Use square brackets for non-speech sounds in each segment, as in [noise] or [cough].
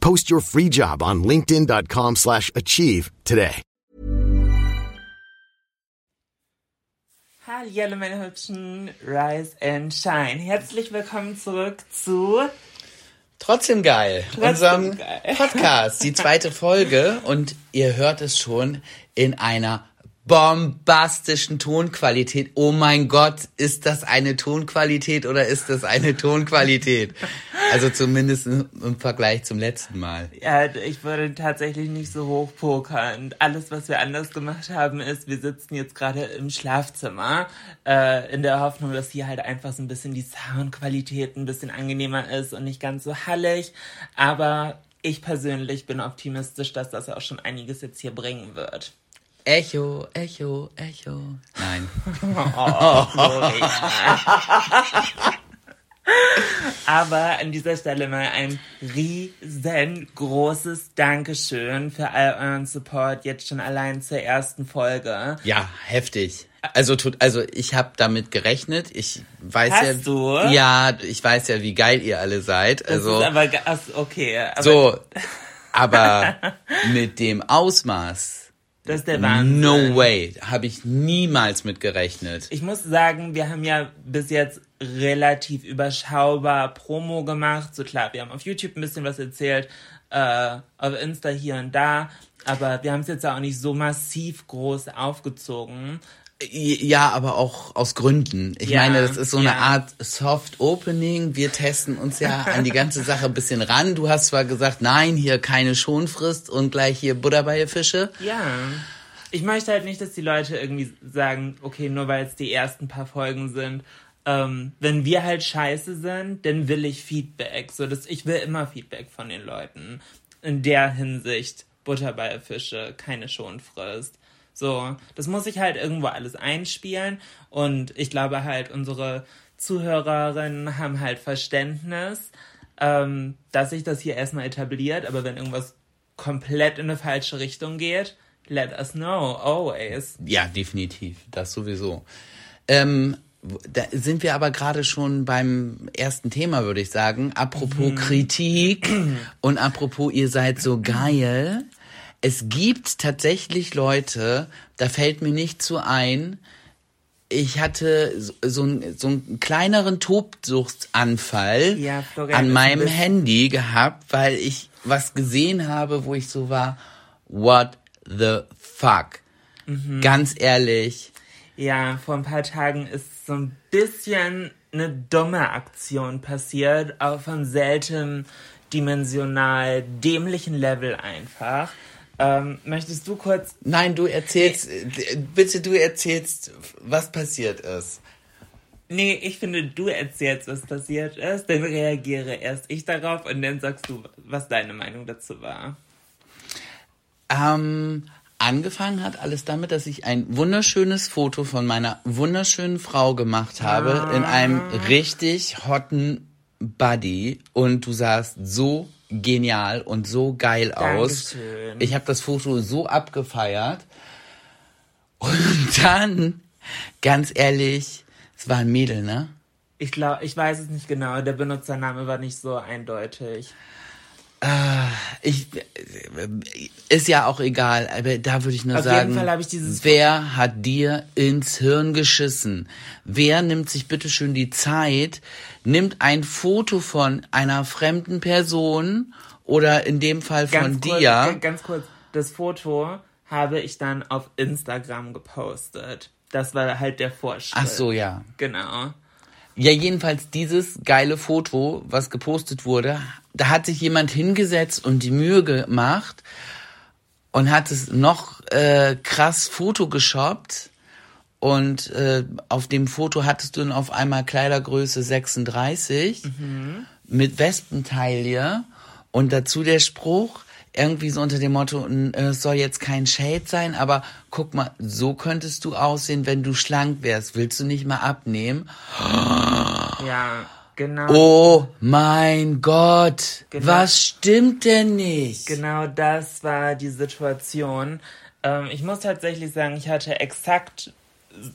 Post your free job on linkedin.com/achieve slash achieve today. Hallo meine hübschen Rise and Shine. Herzlich willkommen zurück zu Trotzdem geil. Trotzdem unserem geil. Podcast, die zweite Folge. [laughs] Und ihr hört es schon in einer bombastischen Tonqualität. Oh mein Gott, ist das eine Tonqualität oder ist das eine Tonqualität? Also zumindest im Vergleich zum letzten Mal. Ja, ich würde tatsächlich nicht so hoch pokern. Alles, was wir anders gemacht haben, ist, wir sitzen jetzt gerade im Schlafzimmer, äh, in der Hoffnung, dass hier halt einfach so ein bisschen die Soundqualität ein bisschen angenehmer ist und nicht ganz so hallig. Aber ich persönlich bin optimistisch, dass das auch schon einiges jetzt hier bringen wird. Echo, Echo, Echo. Nein. [laughs] Aber an dieser Stelle mal ein riesengroßes Dankeschön für all euren Support jetzt schon allein zur ersten Folge. Ja, heftig. Also tut, also ich habe damit gerechnet. Ich weiß Hast ja, du? ja, ich weiß ja, wie geil ihr alle seid. Das Also ist aber okay. Aber so, [laughs] aber mit dem Ausmaß, das ist der Wahnsinn. no way, habe ich niemals mit gerechnet. Ich muss sagen, wir haben ja bis jetzt relativ überschaubar Promo gemacht. So klar, wir haben auf YouTube ein bisschen was erzählt, äh, auf Insta hier und da, aber wir haben es jetzt auch nicht so massiv groß aufgezogen. Ja, aber auch aus Gründen. Ich Ja, meine, das ist so eine ja. Art Soft Opening. Wir testen uns ja [laughs] an die ganze Sache ein bisschen ran. Du hast zwar gesagt, nein, hier keine Schonfrist und gleich hier Butter bei Fische. Ja. Ich möchte halt nicht, dass die Leute irgendwie sagen, okay, nur weil es die ersten paar Folgen sind, ähm, wenn wir halt scheiße sind, dann will ich Feedback. So, dass ich will immer Feedback von den Leuten. In der Hinsicht, Butter bei Fische, keine Schonfrist. So, das muss ich halt irgendwo alles einspielen. Und ich glaube halt, unsere Zuhörerinnen haben halt Verständnis, ähm, dass sich das hier erstmal etabliert. Aber wenn irgendwas komplett in eine falsche Richtung geht, let us know, always. Ja, definitiv. Das sowieso. Ähm, da sind wir aber gerade schon beim ersten Thema, würde ich sagen. Apropos Kritik [clears throat] und apropos ihr seid so geil. Es gibt tatsächlich Leute, da fällt mir nicht so ein, ich hatte so, so, einen, so einen kleineren Tobsuchtsanfall Ja, Florian, an meinem Handy gehabt, weil ich was gesehen habe, wo ich so war, what the fuck? Mhm. Ganz ehrlich, Ja, vor ein paar Tagen ist so ein bisschen eine dumme Aktion passiert, auf einem selten dimensional dämlichen Level einfach. Ähm, möchtest du kurz nein, du erzählst, bitte du erzählst, was passiert ist. Nee, ich finde, du erzählst, was passiert ist, dann reagiere erst ich darauf und dann sagst du, was deine Meinung dazu war. Ähm, angefangen hat alles damit, dass ich ein wunderschönes Foto von meiner wunderschönen Frau gemacht habe in einem richtig hotten Buddy und du sahst so genial und so geil aus. Dankeschön. Ich habe das Foto so abgefeiert und [laughs] dann, ganz ehrlich, es war ein Mädel, ne? Ich glaube, ich weiß es nicht genau, der Benutzername war nicht so eindeutig. Ich, ist ja auch egal, aber da würde ich nur Auf jeden sagen, Fall habe ich dieses wer hat dir ins Hirn geschissen? Wer nimmt sich bitteschön die Zeit, nimmt ein Foto von einer fremden Person oder in dem Fall von Ganz kurz, dir? ga- Ganz kurz, das Foto habe ich dann auf Instagram gepostet. Das war halt der Vorschlag. Ach so, ja. Genau. Ja, jedenfalls dieses geile Foto, was gepostet wurde, da hat sich jemand hingesetzt und die Mühe gemacht und hat es noch äh, krass Photoshoppt. Und äh, auf dem Foto hattest du dann auf einmal Kleidergröße 36 mit Wespentaille und dazu der Spruch, irgendwie so unter dem Motto, äh, es soll jetzt kein Shade sein, aber guck mal, so könntest du aussehen, wenn du schlank wärst. Willst du nicht mal abnehmen? [gasps] Ja, genau. Oh mein Gott, Genau. was stimmt denn nicht? Genau das war die Situation. Ähm, ich muss tatsächlich sagen, ich hatte exakt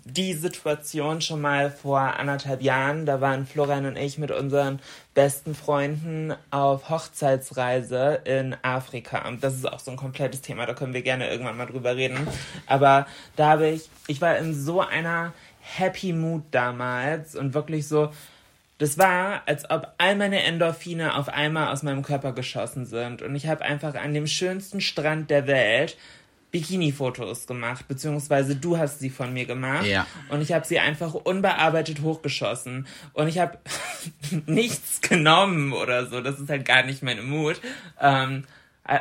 die Situation schon mal vor anderthalb Jahren. Da waren Florian und ich mit unseren besten Freunden auf Hochzeitsreise in Afrika. Das ist auch so ein komplettes Thema, da können wir gerne irgendwann mal drüber reden. Aber da habe ich, ich war in so einer Happy Mood damals und wirklich so, das war, als ob all meine Endorphine auf einmal aus meinem Körper geschossen sind. Und ich habe einfach an dem schönsten Strand der Welt Bikini-Fotos gemacht, beziehungsweise du hast sie von mir gemacht. Ja. Und ich habe sie einfach unbearbeitet hochgeschossen. Und ich habe [laughs] nichts genommen oder so. Das ist halt gar nicht meine Mut. Ähm, äh,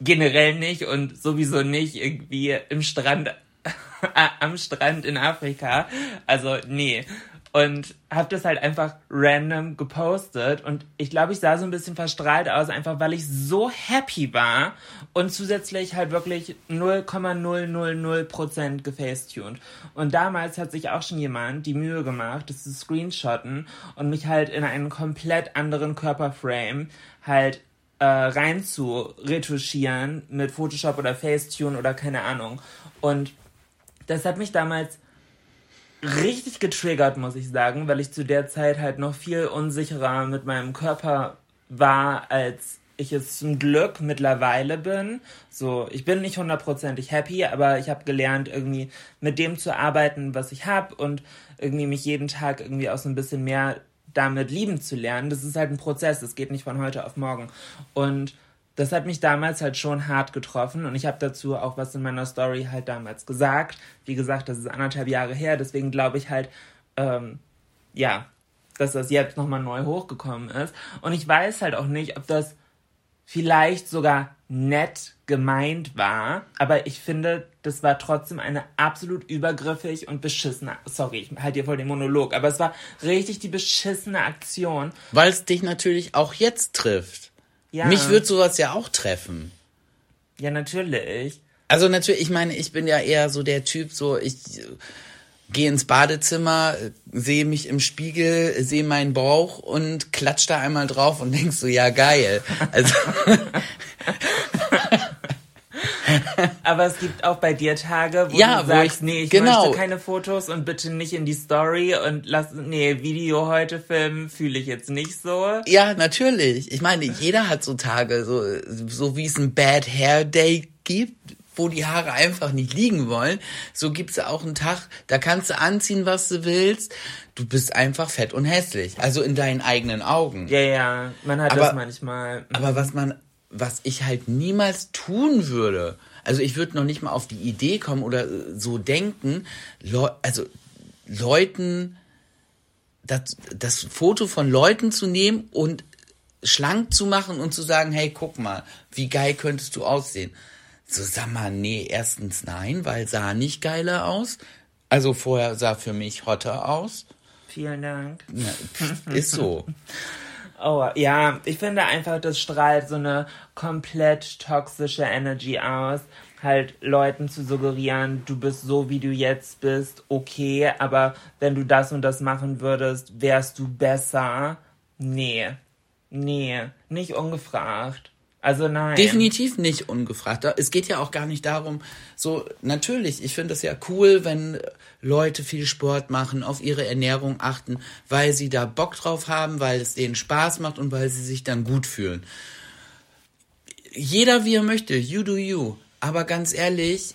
generell nicht und sowieso nicht irgendwie im Strand, [laughs] am Strand in Afrika. Also, nee. Und hab das halt einfach random gepostet und ich glaube, ich sah so ein bisschen verstrahlt aus, einfach weil ich so happy war und zusätzlich halt wirklich 0,000% gefacetuned. Und damals hat sich auch schon jemand die Mühe gemacht, das zu screenshotten und mich halt in einen komplett anderen Körperframe halt äh, rein zu retuschieren mit Photoshop oder Facetune oder keine Ahnung. Und das hat mich damals richtig getriggert, muss ich sagen, weil ich zu der Zeit halt noch viel unsicherer mit meinem Körper war, als ich es zum Glück mittlerweile bin. So, ich bin nicht hundertprozentig happy, aber ich habe gelernt, irgendwie mit dem zu arbeiten, was ich habe und irgendwie mich jeden Tag irgendwie auch so ein bisschen mehr damit lieben zu lernen. Das ist halt ein Prozess, das geht nicht von heute auf morgen. Und das hat mich damals halt schon hart getroffen und ich habe dazu auch was in meiner Story halt damals gesagt. Wie gesagt, das ist anderthalb Jahre her, deswegen glaube ich halt, ähm, ja, dass das jetzt nochmal neu hochgekommen ist. Und ich weiß halt auch nicht, ob das vielleicht sogar nett gemeint war, aber ich finde, das war trotzdem eine absolut übergriffig und beschissene, sorry, ich halte dir voll den Monolog, aber es war richtig die beschissene Aktion. Weil es dich natürlich auch jetzt trifft. Ja, Mich wird sowas ja auch treffen. ja natürlich. Also natürlich, ich meine, ich bin ja eher so der Typ, so ich äh, gehe ins Badezimmer, äh, sehe mich im Spiegel, äh, sehe meinen Bauch und klatsch da einmal drauf und [laughs] denk so, ja geil. Also [laughs] [laughs] Aber es gibt auch bei dir Tage, wo Ja, du wo sagst, ich- nee, ich genau. möchte keine Fotos und bitte nicht in die Story und lass, nee, Video heute filmen, fühle ich jetzt nicht so. ja, natürlich. Ich meine, jeder hat so Tage, so, so wie es ein Bad Hair Day gibt, wo die Haare einfach nicht liegen wollen. So gibt's ja auch einen Tag, da kannst du anziehen, was du willst. Du bist einfach fett und hässlich. Also in deinen eigenen Augen. Ja, ja, man hat Aber- das manchmal. Aber was man, was ich halt niemals tun würde, also ich würde noch nicht mal auf die Idee kommen oder äh, so denken, Leu also Leuten, das, das Foto von Leuten zu nehmen und schlank zu machen und zu sagen, hey, guck mal, wie geil könntest du aussehen. So, sag mal, nee, erstens nein, weil sah nicht geiler aus. Also vorher sah für mich hotter aus. Vielen Dank. Na, ist so. [laughs] Oh, ja, ich finde einfach, das strahlt so eine komplett toxische Energy aus. Halt Leuten zu suggerieren, du bist so, wie du jetzt bist, okay, aber wenn du das und das machen würdest, wärst du besser. Nee. Nee. Nicht ungefragt. Also nein. Definitiv nicht ungefragt. Es geht ja auch gar nicht darum, so, natürlich, ich finde es ja cool, wenn Leute viel Sport machen, auf ihre Ernährung achten, weil sie da Bock drauf haben, weil es denen Spaß macht und weil sie sich dann gut fühlen. Jeder wie er möchte, you do you. Aber ganz ehrlich,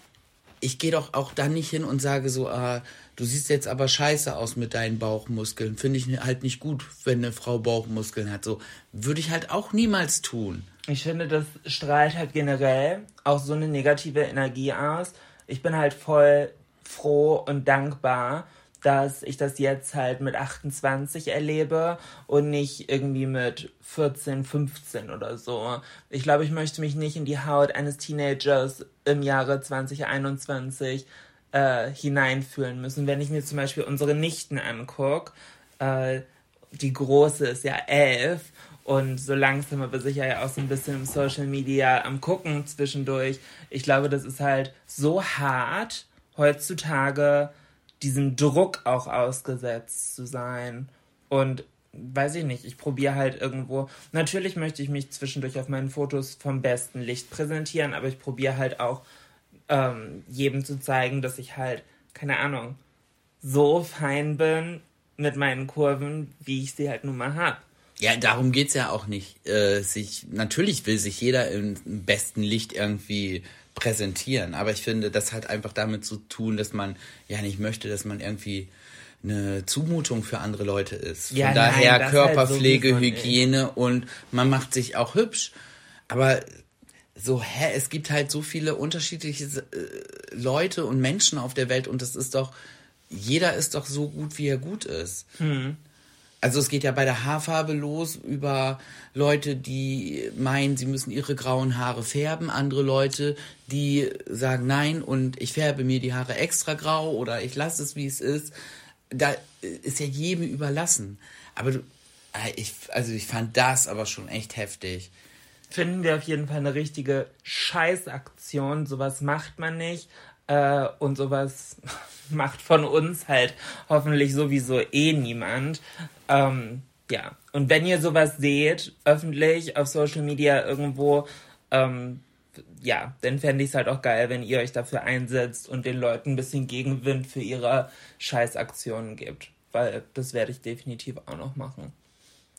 ich gehe doch auch dann nicht hin und sage so, ah, du siehst jetzt aber scheiße aus mit deinen Bauchmuskeln. Finde ich halt nicht gut, wenn eine Frau Bauchmuskeln hat. So würde ich halt auch niemals tun. Ich finde, das strahlt halt generell auch so eine negative Energie aus. Ich bin halt voll froh und dankbar, dass ich das jetzt halt mit 28 erlebe und nicht irgendwie mit 14, 15 oder so. Ich glaube, ich möchte mich nicht in die Haut eines Teenagers im Jahre 2021 äh, hineinfühlen müssen. Wenn ich mir zum Beispiel unsere Nichten angucke, äh, die große ist ja elf und so langsam aber sicher ja auch so ein bisschen im Social Media am Gucken zwischendurch. Ich glaube, das ist halt so hart heutzutage diesem Druck auch ausgesetzt zu sein. Und weiß ich nicht, ich probiere halt irgendwo. Natürlich möchte ich mich zwischendurch auf meinen Fotos vom besten Licht präsentieren, aber ich probiere halt auch ähm, jedem zu zeigen, dass ich halt, keine Ahnung, so fein bin mit meinen Kurven, wie ich sie halt nun mal hab. Ja, darum geht's ja auch nicht. Äh, sich, natürlich will sich jeder im besten Licht irgendwie präsentieren. Aber ich finde, das hat einfach damit zu tun, dass man ja nicht möchte, dass man irgendwie eine Zumutung für andere Leute ist. Von Ja, daher nein, Körperpflege, halt sowieso nicht. Hygiene und man macht sich auch hübsch. Aber so, hä, es gibt halt so viele unterschiedliche äh, Leute und Menschen auf der Welt und das ist doch, jeder ist doch so gut, wie er gut ist. Also es geht ja bei der Haarfarbe los über Leute, die meinen, sie müssen ihre grauen Haare färben, andere Leute, die sagen nein und ich färbe mir die Haare extra grau oder ich lasse es, wie es ist. Da ist ja jedem überlassen. Aber du, äh, ich, also ich fand das aber schon echt heftig. Finden wir auf jeden Fall eine richtige Scheißaktion. Sowas macht man nicht. Äh, und sowas [laughs] macht von uns halt hoffentlich sowieso eh niemand. Ähm, ja. Und wenn ihr sowas seht, öffentlich auf Social Media irgendwo, ähm, ja, dann fände ich es halt auch geil, wenn ihr euch dafür einsetzt und den Leuten ein bisschen Gegenwind für ihre Scheißaktionen gebt. Weil das werde ich definitiv auch noch machen.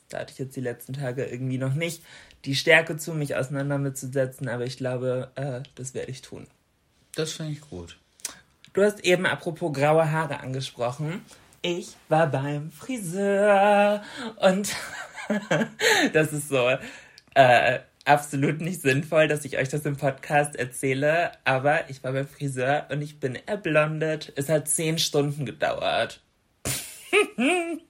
Da hatte ich jetzt die letzten Tage irgendwie noch nicht die Stärke zu, mich auseinander mitzusetzen, aber ich glaube, äh, das werde ich tun. Das finde ich gut. Du hast eben apropos graue Haare angesprochen. Ich war beim Friseur und [laughs] das ist so äh, absolut nicht sinnvoll, dass ich euch das im Podcast erzähle, aber ich war beim Friseur und ich bin erblondet. Es hat zehn Stunden gedauert. [laughs]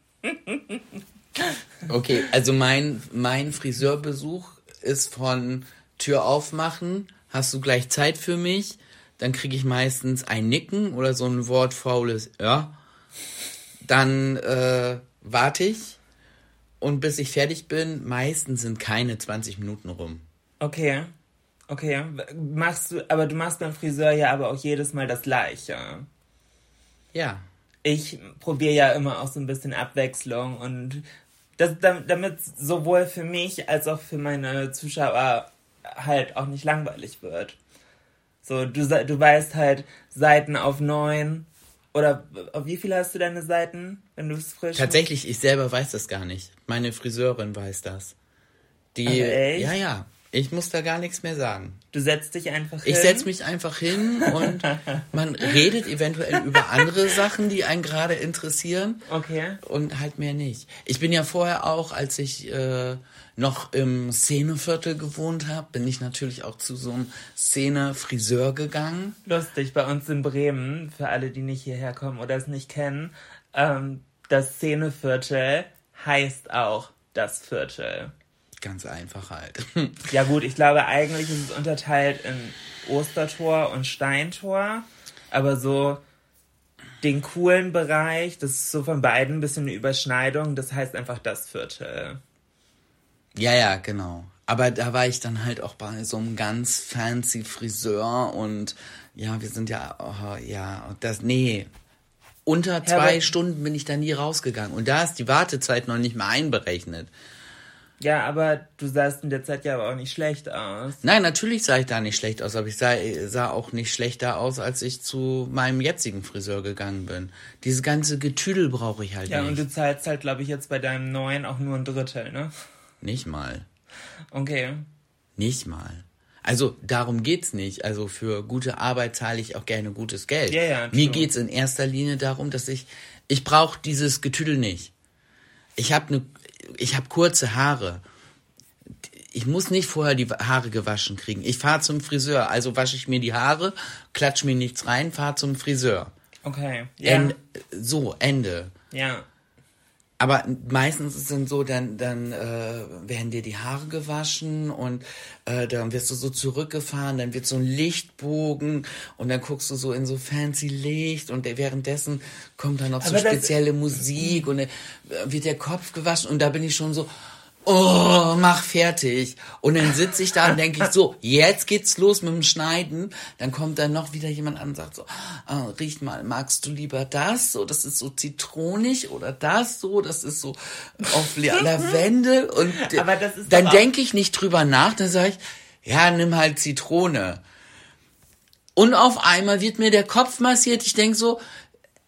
Okay, also mein, mein Friseurbesuch ist von Tür aufmachen, hast du gleich Zeit für mich, dann kriege ich meistens ein Nicken oder so ein wortfaules Ja. Dann äh, warte ich und bis ich fertig bin, meistens sind keine 20 Minuten rum. Okay. Okay. Machst du, aber du machst beim Friseur ja aber auch jedes Mal das Gleiche. Ja. ich probiere ja immer auch so ein bisschen Abwechslung und das, damit sowohl für mich als auch für meine Zuschauer halt auch nicht langweilig wird. So, du, du weißt halt Seiten auf neun oder auf wie viel hast du deine Seiten, wenn du es frisch Tatsächlich, ich selber weiß das gar nicht. Meine Friseurin weiß das. Die, Aber echt? ja, ja. Ich muss da gar nichts mehr sagen. Du setzt dich einfach Ich hin. setz mich einfach hin und [laughs] man redet eventuell über andere Sachen, die einen gerade interessieren. Okay. Und halt mehr nicht. Ich bin ja vorher auch, als ich äh, noch im Szeneviertel gewohnt habe, bin ich natürlich auch zu so einem Szene-Friseur gegangen. Lustig, bei uns in Bremen, für alle, die nicht hierher kommen oder es nicht kennen, ähm, das Szeneviertel heißt auch das Viertel. Ganz einfach halt. [laughs] Ja gut, ich glaube eigentlich ist es unterteilt in Ostertor und Steintor, aber so den coolen Bereich, das ist so von beiden ein bisschen eine Überschneidung, das heißt einfach das Viertel. Ja, ja, genau. Aber da war ich dann halt auch bei so einem ganz fancy Friseur und ja, wir sind ja, oh, ja, das, nee. Unter zwei aber- Stunden bin ich da nie rausgegangen. Und da ist die Wartezeit noch nicht mal einberechnet. Ja, aber du sahst in der Zeit ja aber auch nicht schlecht aus. Nein, natürlich sah ich da nicht schlecht aus, aber ich sah, sah auch nicht schlechter aus, als ich zu meinem jetzigen Friseur gegangen bin. Dieses ganze Getüdel brauche ich halt Ja, und nicht. du zahlst halt, glaube ich, jetzt bei deinem neuen auch nur ein Drittel, ne? Nicht mal. Okay. Nicht mal. Also darum geht's nicht. Also für gute Arbeit zahle ich auch gerne gutes Geld. Ja, ja, Mir geht's in erster Linie darum, dass ich ich brauche dieses Getüdel nicht. Ich habe ne ich habe kurze Haare. ich muss nicht vorher die Haare gewaschen kriegen. Ich fahre zum Friseur, also wasche ich mir die Haare, klatsch mir nichts rein, fahre zum Friseur. Okay. Ja. End, so, Ende. ja. Aber meistens ist es dann so, dann, dann äh, werden dir die Haare gewaschen und äh, dann wirst du so zurückgefahren, dann wird so ein Lichtbogen und dann guckst du so in so fancy Licht und währenddessen kommt dann noch so spezielle Musik und dann äh, wird der Kopf gewaschen und da bin ich schon so, oh, mach fertig. Und dann sitze ich da und denke ich so, jetzt geht's los mit dem Schneiden. Dann kommt dann noch wieder jemand an und sagt so, ah, riech mal, magst du lieber das? So, das ist so zitronig oder das so, das ist so auf La- [laughs] Lavendel. Und Aber das ist dann denke ich nicht drüber nach, dann sage ich, ja, nimm halt Zitrone. Und auf einmal wird mir der Kopf massiert. Ich denk so,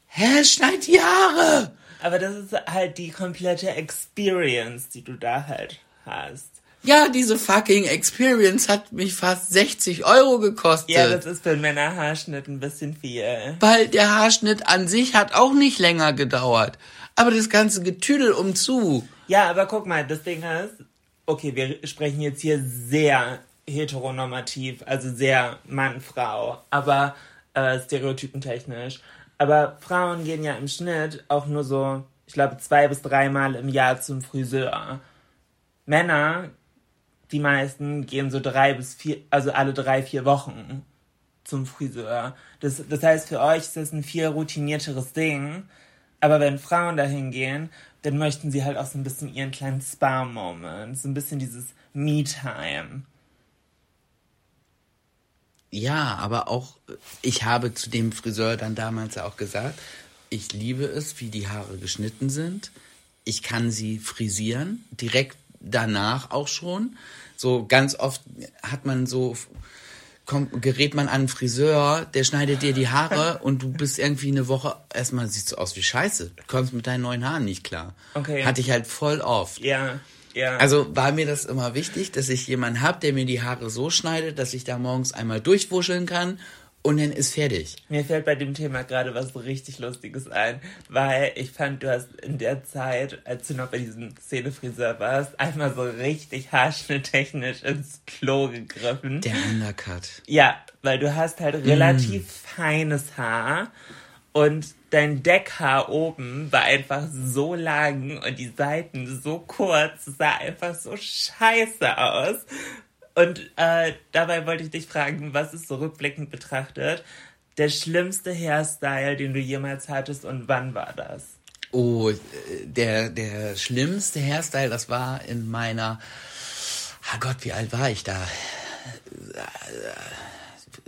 hä, schneid die Haare. Aber das ist halt die komplette Experience, die du da halt hast. Ja, diese fucking Experience hat mich fast 60 Euro gekostet. Ja, das ist für einen Männerhaarschnitt ein bisschen viel. weil der Haarschnitt an sich hat auch nicht länger gedauert. Aber das ganze Getüdel umzu. Ja, aber guck mal, das Ding ist, okay, wir sprechen jetzt hier sehr heteronormativ, also sehr Mann-Frau, aber äh, stereotypentechnisch. Aber Frauen gehen ja im Schnitt auch nur so, ich glaube, zwei bis dreimal im Jahr zum Friseur. Männer, die meisten, gehen so drei bis vier, also alle drei, vier Wochen zum Friseur. Das, das heißt, für euch ist das ein viel routinierteres Ding. Aber wenn Frauen dahin gehen, dann möchten sie halt auch so ein bisschen ihren kleinen Spa-Moment. So ein bisschen dieses Me-Time. Ja, aber auch, ich habe zu dem Friseur dann damals ja auch gesagt, ich liebe es, wie die Haare geschnitten sind. Ich kann sie frisieren, direkt danach auch schon. So ganz oft hat man so, kommt, gerät man an einen Friseur, der schneidet dir die Haare [laughs] und du bist irgendwie eine Woche, erstmal siehst du aus wie Scheiße. Du kommst mit deinen neuen Haaren nicht klar. Okay. Hatte ich halt voll oft. Ja, ja. Also war mir das immer wichtig, dass ich jemanden habe, der mir die Haare so schneidet, dass ich da morgens einmal durchwuscheln kann und dann ist fertig. Mir fällt bei dem Thema gerade was richtig Lustiges ein, weil ich fand, du hast in der Zeit, als du noch bei diesem Szenefriseur warst, einmal so richtig haarschnitttechnisch ins Klo gegriffen. Der Undercut. Ja, weil du hast halt relativ feines Haar und dein Deckhaar oben war einfach so lang und die Seiten so kurz, sah einfach so scheiße aus. Und äh, dabei wollte ich dich fragen, was ist so rückblickend betrachtet der schlimmste Hairstyle, den du jemals hattest und wann war das? Oh, äh, der, der schlimmste Hairstyle, das war in meiner, ah Gott, wie alt war ich da?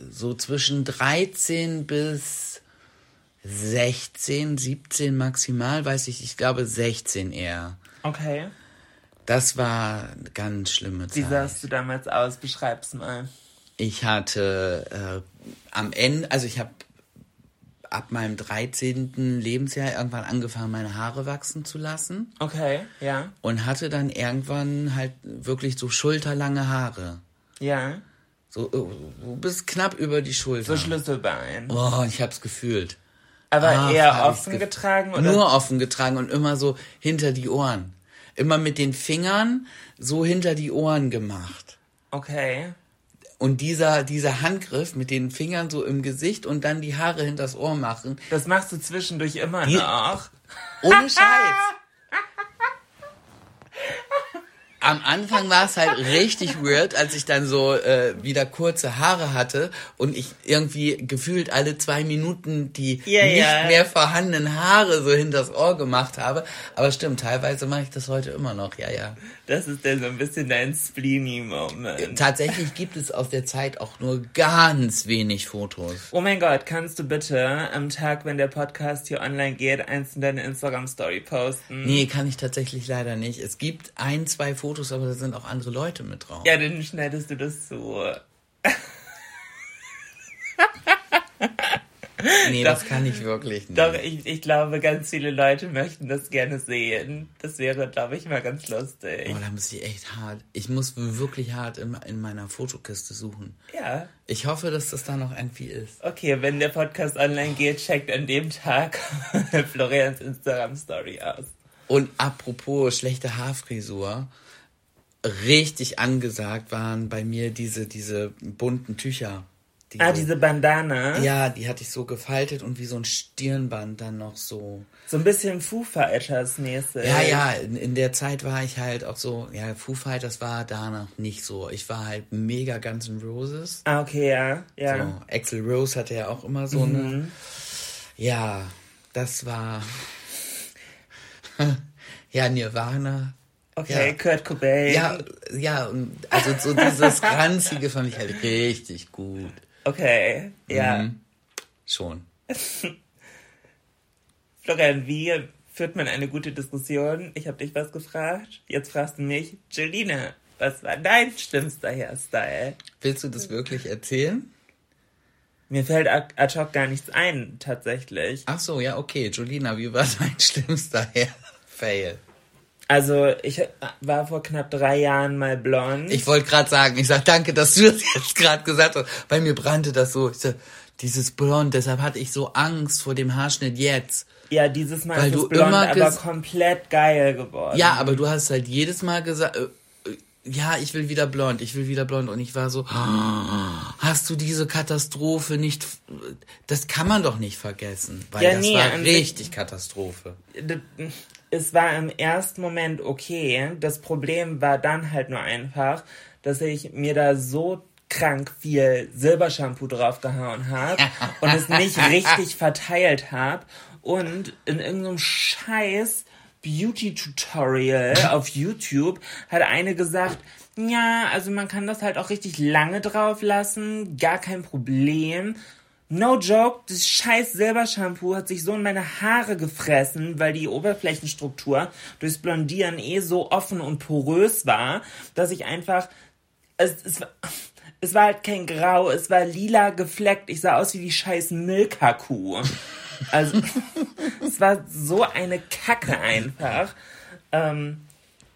So zwischen 13 bis 16, 17 maximal, weiß ich, ich glaube 16 eher. Okay. Das war eine ganz schlimme Wie Zeit. sahst du damals aus? Beschreib's mal. Ich hatte äh, am Ende, also ich habe ab meinem 13. Lebensjahr irgendwann angefangen, meine Haare wachsen zu lassen Okay, ja. und hatte dann irgendwann halt wirklich so schulterlange Haare. Ja. So, äh, so bis knapp über die Schulter. So Schlüsselbein. Oh, ich hab's gefühlt. Aber Ah, eher offen getragen oder? Nur offen getragen und immer so hinter die Ohren. Immer mit den Fingern so hinter die Ohren gemacht. Okay. Und dieser, dieser Handgriff mit den Fingern so im Gesicht und dann die Haare hinters Ohr machen. Das machst du zwischendurch immer Die- noch. Ohne Scheiß. [laughs] Am Anfang war es halt richtig weird, als ich dann so äh, wieder kurze Haare hatte und ich irgendwie gefühlt alle zwei Minuten die Ja, nicht ja. mehr vorhandenen Haare so hinters Ohr gemacht habe. Aber stimmt, teilweise mache ich das heute immer noch, ja, ja. Das ist dann so ein bisschen dein Spleeny-Moment. Tatsächlich gibt es aus der Zeit auch nur ganz wenig Fotos. Oh mein Gott, kannst du bitte am Tag, wenn der Podcast hier online geht, eins in deine Instagram-Story posten? Nee, kann ich tatsächlich leider nicht. Es gibt ein, zwei Fotos, aber da sind auch andere Leute mit drauf. Ja, dann schneidest du das so. [laughs] nee, das kann ich wirklich nicht. Doch, ich, ich glaube, ganz viele Leute möchten das gerne sehen. Das wäre, glaube ich, mal ganz lustig. Oh, da muss ich echt hart. Ich muss wirklich hart in, in meiner Fotokiste suchen. Ja. Ich hoffe, dass das da noch irgendwie ist. Okay, wenn der Podcast online geht, checkt an dem Tag [laughs] Florians Instagram-Story aus. Und apropos schlechte Haarfrisur. Richtig angesagt waren bei mir diese, diese bunten Tücher. ah, diese Bandana. Ja, die hatte ich so gefaltet und wie so ein Stirnband dann noch so. So ein bisschen Foo Fighters mäßig. Ja, ja, in, in der Zeit war ich halt auch so, ja, Foo Fighters war da noch nicht so. Ich war halt mega Guns N' Roses. Ah, okay, ja, ja. So, Axel Rose hatte ja auch immer so Mhm. eine. Ja, das war. [laughs] ja, Nirvana. Okay, ja. Kurt Cobain. Ja, ja, und also so dieses [laughs] Ranzige fand ich halt richtig gut. Okay, ja. Mhm. Schon. [laughs] Florian, wie führt man eine gute Diskussion? Ich habe dich was gefragt. Jetzt fragst du mich, Jelina, was war dein schlimmster Hairstyle? Willst du das wirklich erzählen? Mir fällt ad hoc gar nichts ein, tatsächlich. Ach so, ja, okay. Julina, wie war dein schlimmster Hair Fail? Also, ich war vor knapp drei Jahren mal blond. Ich wollte gerade sagen, ich sag danke, dass du [laughs] das jetzt gerade gesagt hast. Bei mir brannte das so. Ich sag, dieses Blond, deshalb hatte ich so Angst vor dem Haarschnitt jetzt. ja, dieses Mal Weil ist du blond, immer aber komplett geil geworden. Ja, aber du hast halt jedes Mal gesagt, äh, äh, ja, ich will wieder blond, ich will wieder blond. Und ich war so, [gasps] hast du diese Katastrophe nicht, das kann man doch nicht vergessen. Weil Ja, das nee, war richtig Katastrophe. Es war im ersten Moment okay. Das Problem war dann halt nur einfach, dass ich mir da so krank viel Silbershampoo draufgehauen habe [laughs] und es nicht richtig verteilt habe und in irgendeinem scheiß Beauty-Tutorial auf YouTube hat eine gesagt, ja, also man kann das halt auch richtig lange drauf lassen, gar kein Problem. No joke, das scheiß Silbershampoo hat sich so in meine Haare gefressen, weil die Oberflächenstruktur durchs Blondieren eh so offen und porös war, dass ich einfach, es, es, es war halt kein Grau, es war lila gefleckt. Ich sah aus wie die scheiß Milka-Kuh. Also, [laughs] es war so eine Kacke einfach. Ähm,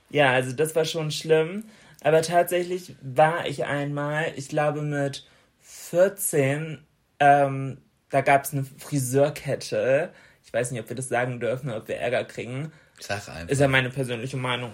ja, also das war schon schlimm. Aber tatsächlich war ich einmal, ich glaube mit 14, ähm, da gab es eine Friseurkette. Ich weiß nicht, ob wir das sagen dürfen, ob wir Ärger kriegen. Sag einfach. Ist ja meine persönliche Meinung.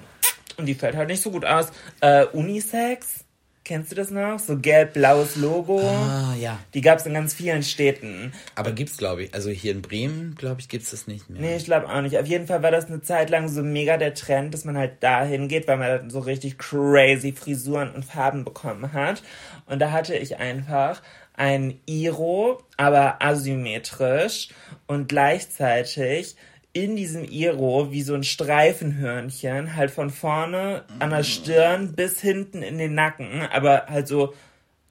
Und die fällt halt nicht so gut aus. Äh, Unisex, kennst du das noch? So gelb-blaues Logo. Ah, ja. Die gab es in ganz vielen Städten. Aber gibt's, glaube ich, also hier in Bremen, glaube ich, gibt's das nicht mehr. Nee, ich glaube auch nicht. Auf jeden Fall war das eine Zeit lang so mega der Trend, dass man halt dahin geht, weil man dann so richtig crazy Frisuren und Farben bekommen hat. Und da hatte ich einfach ein Iro, aber asymmetrisch und gleichzeitig in diesem Iro wie so ein Streifenhörnchen, halt von vorne an der Stirn bis hinten in den Nacken, aber halt so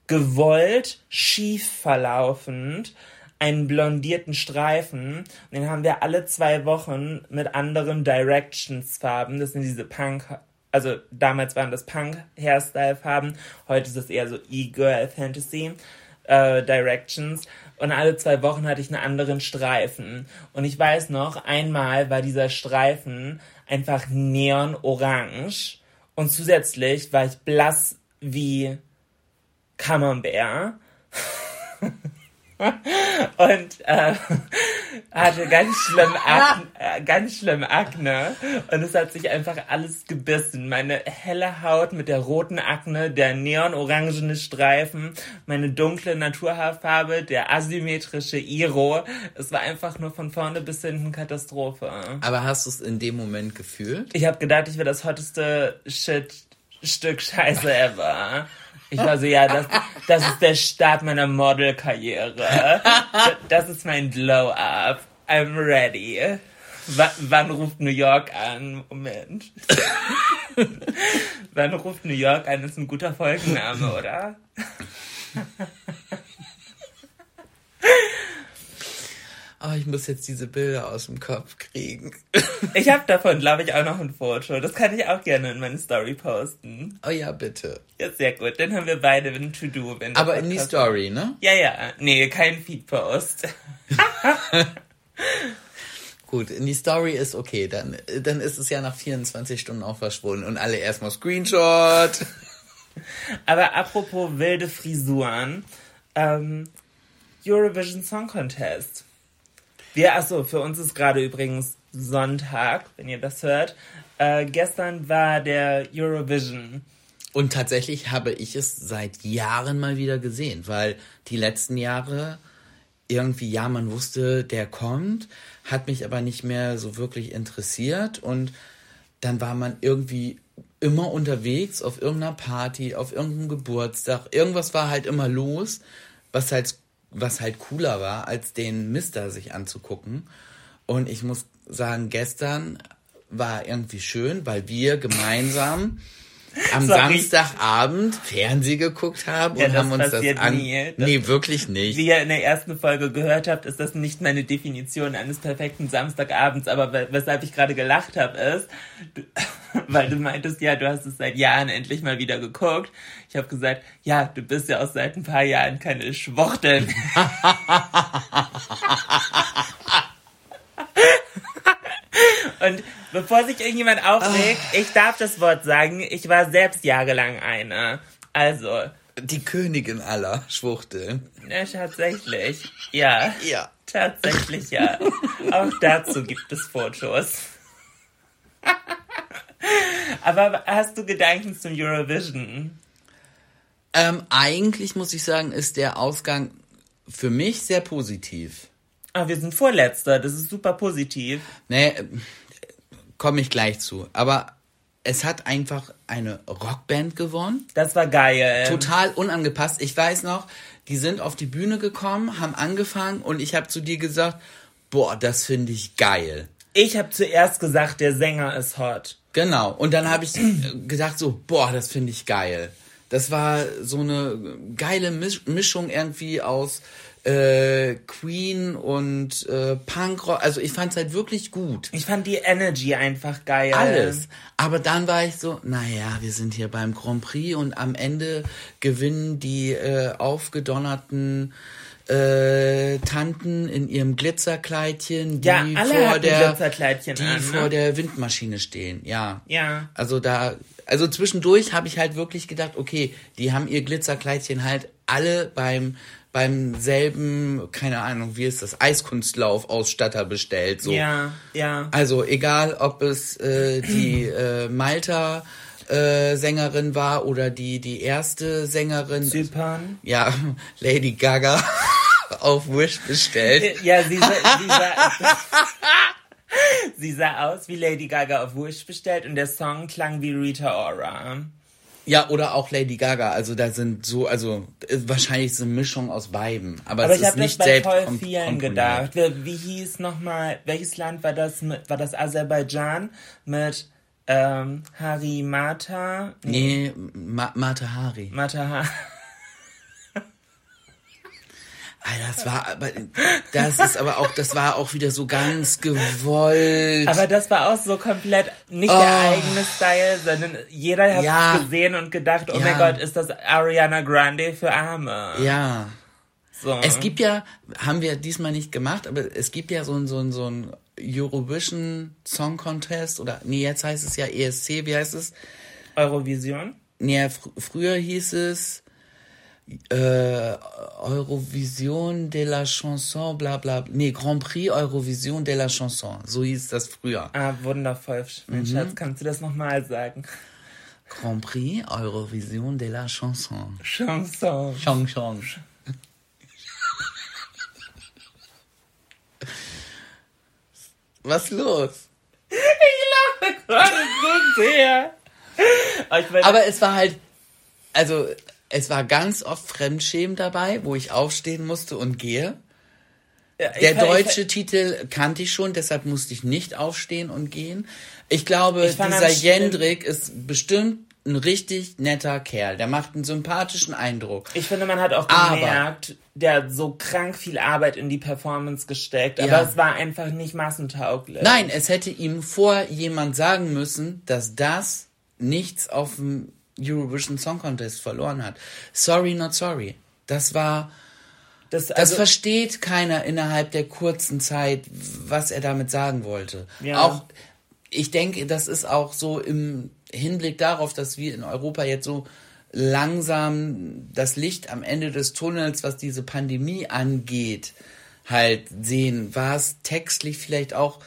gewollt schief verlaufend einen blondierten Streifen. Den haben wir alle zwei Wochen mit anderen Directions-Farben. Das sind diese Punk, also damals waren das Punk-Hairstyle-Farben. Heute ist es eher so E-Girl-Fantasy. Äh, Directions und alle zwei Wochen hatte ich einen anderen Streifen. Und ich weiß noch, einmal war dieser Streifen einfach neon-orange und zusätzlich war ich blass wie Camembert. [laughs] und äh, hatte ganz schlimm Akne, äh, ganz schlimm Akne und es hat sich einfach alles gebissen. Meine helle Haut mit der roten Akne, der neonorangene Streifen, meine dunkle Naturhaarfarbe, der asymmetrische Iro. Es war einfach nur von vorne bis hinten Katastrophe. Aber hast du es in dem Moment gefühlt? Ich habe gedacht, ich wäre das hotteste Shit Stück Scheiße ever. Ich war so, ja, das, das ist der Start meiner Modelkarriere. Das ist mein Glow-Up. I'm ready. W wann ruft New York an? Moment. [laughs] wann ruft New York an? Ist ein guter Folgenname, oder? Oh, ich muss jetzt diese Bilder aus dem Kopf kriegen. [laughs] Ich habe davon, glaube ich, auch noch ein Foto. Das kann ich auch gerne in meine Story posten. Oh ja, bitte. Ja, sehr gut. Dann haben wir beide ein To-Do. Aber in die Story, ne? Ja, ja. Nee, kein Feed-Post. [laughs] [laughs] Gut, in die Story ist okay. Dann, dann ist es ja nach 24 Stunden auch verschwunden. Und alle erstmal Screenshot. Aber apropos wilde Frisuren. Ähm, Eurovision Song Contest. Wir, achso, für uns ist gerade übrigens Sonntag, wenn ihr das hört. Äh, gestern war der Eurovision. Und tatsächlich habe ich es seit Jahren mal wieder gesehen, weil die letzten Jahre irgendwie, ja, man wusste, der kommt, hat mich aber nicht mehr so wirklich interessiert und dann war man irgendwie immer unterwegs auf irgendeiner Party, auf irgendeinem Geburtstag. Irgendwas war halt immer los, was halt, was halt cooler war, als den Mister sich anzugucken. Und ich muss sagen, gestern war irgendwie schön, weil wir gemeinsam am Samstagabend Fernsehen geguckt haben und haben uns das an. nie. Das- nee, wirklich nicht. Wie ihr in der ersten Folge gehört habt, ist das nicht meine Definition eines perfekten Samstagabends, aber we- weshalb ich gerade gelacht habe, ist, [laughs] weil du meintest, ja, du hast es seit Jahren endlich mal wieder geguckt. Ich habe gesagt, ja, du bist ja auch seit ein paar Jahren keine Schwuchtel. [laughs] Und bevor sich irgendjemand aufregt, ich darf das Wort sagen, ich war selbst jahrelang eine. Also, Die Königin aller Schwuchteln. ja, tatsächlich. Ja. Ja. Tatsächlich, ja. [laughs] Auch dazu gibt es Fotos. [laughs] Aber hast du Gedanken zum Eurovision? Ähm, eigentlich muss ich sagen, ist der Ausgang für mich sehr positiv. Ah, wir sind Vorletzter, das ist super positiv. Nee, komme ich gleich zu. Aber es hat einfach eine Rockband gewonnen. Das war geil. Total unangepasst. Ich weiß noch, die sind auf die Bühne gekommen, haben angefangen und ich habe zu dir gesagt, boah, das finde ich geil. Ich habe zuerst gesagt, der Sänger ist hot. Genau. Und dann habe ich gesagt so, boah, das finde ich geil. Das war so eine geile Misch Mischung irgendwie aus äh, Queen und äh, Punkrock. Also ich fand es halt wirklich gut. Ich fand die Energy einfach geil. Alles. Aber dann war ich so, naja, wir sind hier beim Grand Prix und am Ende gewinnen die äh, aufgedonnerten äh, Tanten in ihrem Glitzerkleidchen, die Ja, vor der Glitzerkleidchen die an, ne? vor der Windmaschine stehen. Ja. Ja. Also da, also zwischendurch habe ich halt wirklich gedacht, okay, die haben ihr Glitzerkleidchen halt alle beim beim selben, keine Ahnung, wie ist das, Eiskunstlauf-Ausstatter bestellt. So. Ja, ja. Also egal, ob es äh, die äh, Malta äh, Sängerin war oder die die erste Sängerin, Zypern. ja [laughs] Lady Gaga [laughs] auf Wish bestellt. [laughs] Ja, sie, sah- sie, sah, sie sah aus wie Lady Gaga auf Wish bestellt und der Song klang wie Rita Ora. Ja, oder auch Lady Gaga. Also da sind so, also äh, wahrscheinlich so eine Mischung aus beiden. Aber, Aber es ich ist habe das nicht bei selbst voll vielen gedacht. Wie, hieß nochmal, welches Land war das? Mit, war das Aserbaidschan mit ähm, Hari Mata? Nee, Ma Mate Hari. Mata ha Alter, das war, aber das ist aber auch, das war auch wieder so ganz gewollt. Aber das war auch so komplett nicht der Oh. eigene Style, sondern jeder hat Ja. es gesehen und gedacht, oh Ja. mein Gott, ist das Ariana Grande für Arme. ja. So. Es gibt ja, haben wir diesmal nicht gemacht, aber es gibt ja so ein, so ein, so ein Eurovision Song Contest oder, nee, jetzt heißt es ja ESC, wie heißt es? Eurovision. Nee, fr früher hieß es äh, Eurovision de la Chanson, bla bla. Nee, Grand Prix Eurovision de la Chanson. So hieß das früher. Ah, wundervoll. Mein Mhm. Schatz, kannst du das nochmal sagen? Grand Prix Eurovision de la Chanson. Chanson. Chanson. Was los? Gerade so sehr. Aber, ich meine, Aber es war halt, also es war ganz oft Fremdschämen dabei, wo ich aufstehen musste und gehe. ja, Der fand- deutsche Titel kannte ich schon, deshalb musste ich nicht aufstehen und gehen. Ich glaube, Ich fand dieser Jendrik ist bestimmt ein richtig netter Kerl. Der macht einen sympathischen Eindruck. Ich finde, man hat auch Aber- gemerkt, der hat so krank viel Arbeit in die Performance gesteckt, aber Ja. es war einfach nicht massentauglich. Nein, es hätte ihm vor jemand sagen müssen, dass das nichts auf dem Eurovision Song Contest verloren hat. Sorry, not sorry. Das war, das, das also, versteht keiner innerhalb der kurzen Zeit, was er damit sagen wollte. Ja. Auch, ich denke, das ist auch so im Hinblick darauf, dass wir in Europa jetzt so langsam das Licht am Ende des Tunnels, was diese Pandemie angeht, halt sehen, war es textlich vielleicht auch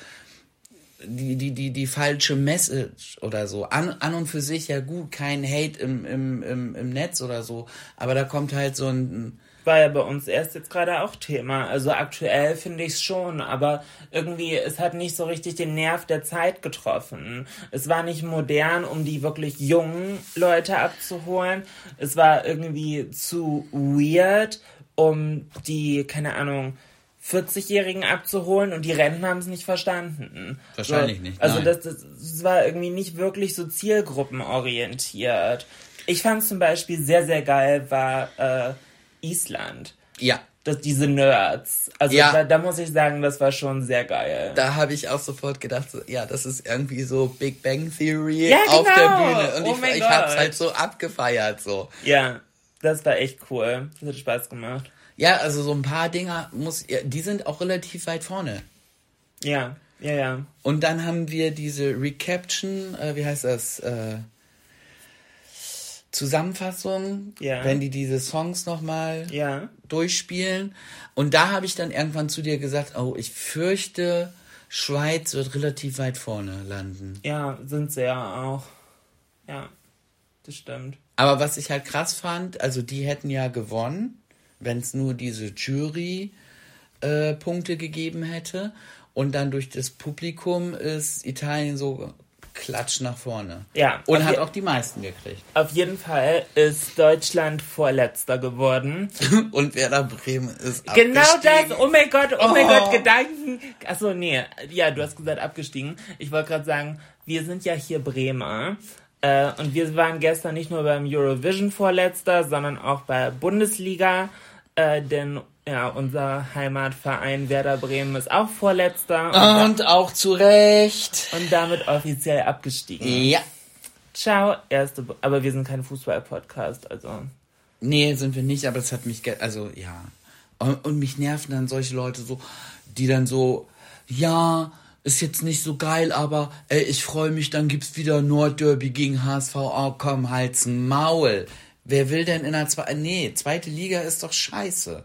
die, die, die, die falsche Message oder so. An, an und für sich ja gut, kein Hate im, im, im, im Netz oder so. Aber da kommt halt so ein. War ja bei uns erst jetzt gerade auch Thema. Also aktuell finde ich es schon, aber irgendwie, es hat nicht so richtig den Nerv der Zeit getroffen. Es war nicht modern, um die wirklich jungen Leute abzuholen. Es war irgendwie zu weird, um die, keine Ahnung, 40-Jährigen abzuholen und die Rentner haben es nicht verstanden. Wahrscheinlich so, nicht, Also das, das, das war irgendwie nicht wirklich so zielgruppenorientiert. Ich fand zum Beispiel sehr, sehr geil war äh, Island. Ja, Das, diese Nerds. Also Ja. da, da muss ich sagen, das war schon sehr geil. da habe ich auch sofort gedacht, so, ja, das ist irgendwie so Big Bang Theory Ja, auf der genau. Bühne. Und Oh ich, ich hab's Gott. halt so abgefeiert, so. ja, das war echt cool. Das hat Spaß gemacht. Ja, also so ein paar Dinger muss, die sind auch relativ weit vorne. Ja, ja, ja. Und dann haben wir diese Recaption, äh, wie heißt das? Äh, Zusammenfassung, Ja. wenn die diese Songs nochmal Ja. durchspielen. Und da habe ich dann irgendwann zu dir gesagt, oh, ich fürchte, Schweiz wird relativ weit vorne landen. Ja, sind sie ja auch. Ja, das stimmt. Aber was ich halt krass fand, also die hätten ja gewonnen, wenn es nur diese Jury-Punkte gegeben hätte. Und dann durch das Publikum ist Italien so klatsch nach vorne. Ja, Und hat auch die meisten gekriegt. Auf jeden Fall ist Deutschland Vorletzter geworden. [laughs] Und Werder Bremen ist Genau abgestiegen. das, oh mein Gott, oh mein Oh. Gott, Gedanken. Achso, nee, ja, du hast gesagt abgestiegen. Ich wollte gerade sagen, wir sind ja hier Bremer. Äh, und wir waren gestern nicht nur beim Eurovision Vorletzter, sondern auch bei Bundesliga. Äh, denn ja, unser Heimatverein Werder Bremen ist auch Vorletzter und, Und auch zu Recht. und damit offiziell abgestiegen. Ja. Ciao, erste, Bo- aber wir sind kein Fußball-Podcast, also. Nee, sind wir nicht, aber es hat mich, ge- also ja. Und, und mich nerven dann solche Leute so, die dann so, ja, ist jetzt nicht so geil, aber ey, ich freue mich, dann gibt's wieder Nordderby gegen HSV. Oh, komm, halt's Maul. Wer will denn in der zweiten, nee, zweite Liga ist doch scheiße.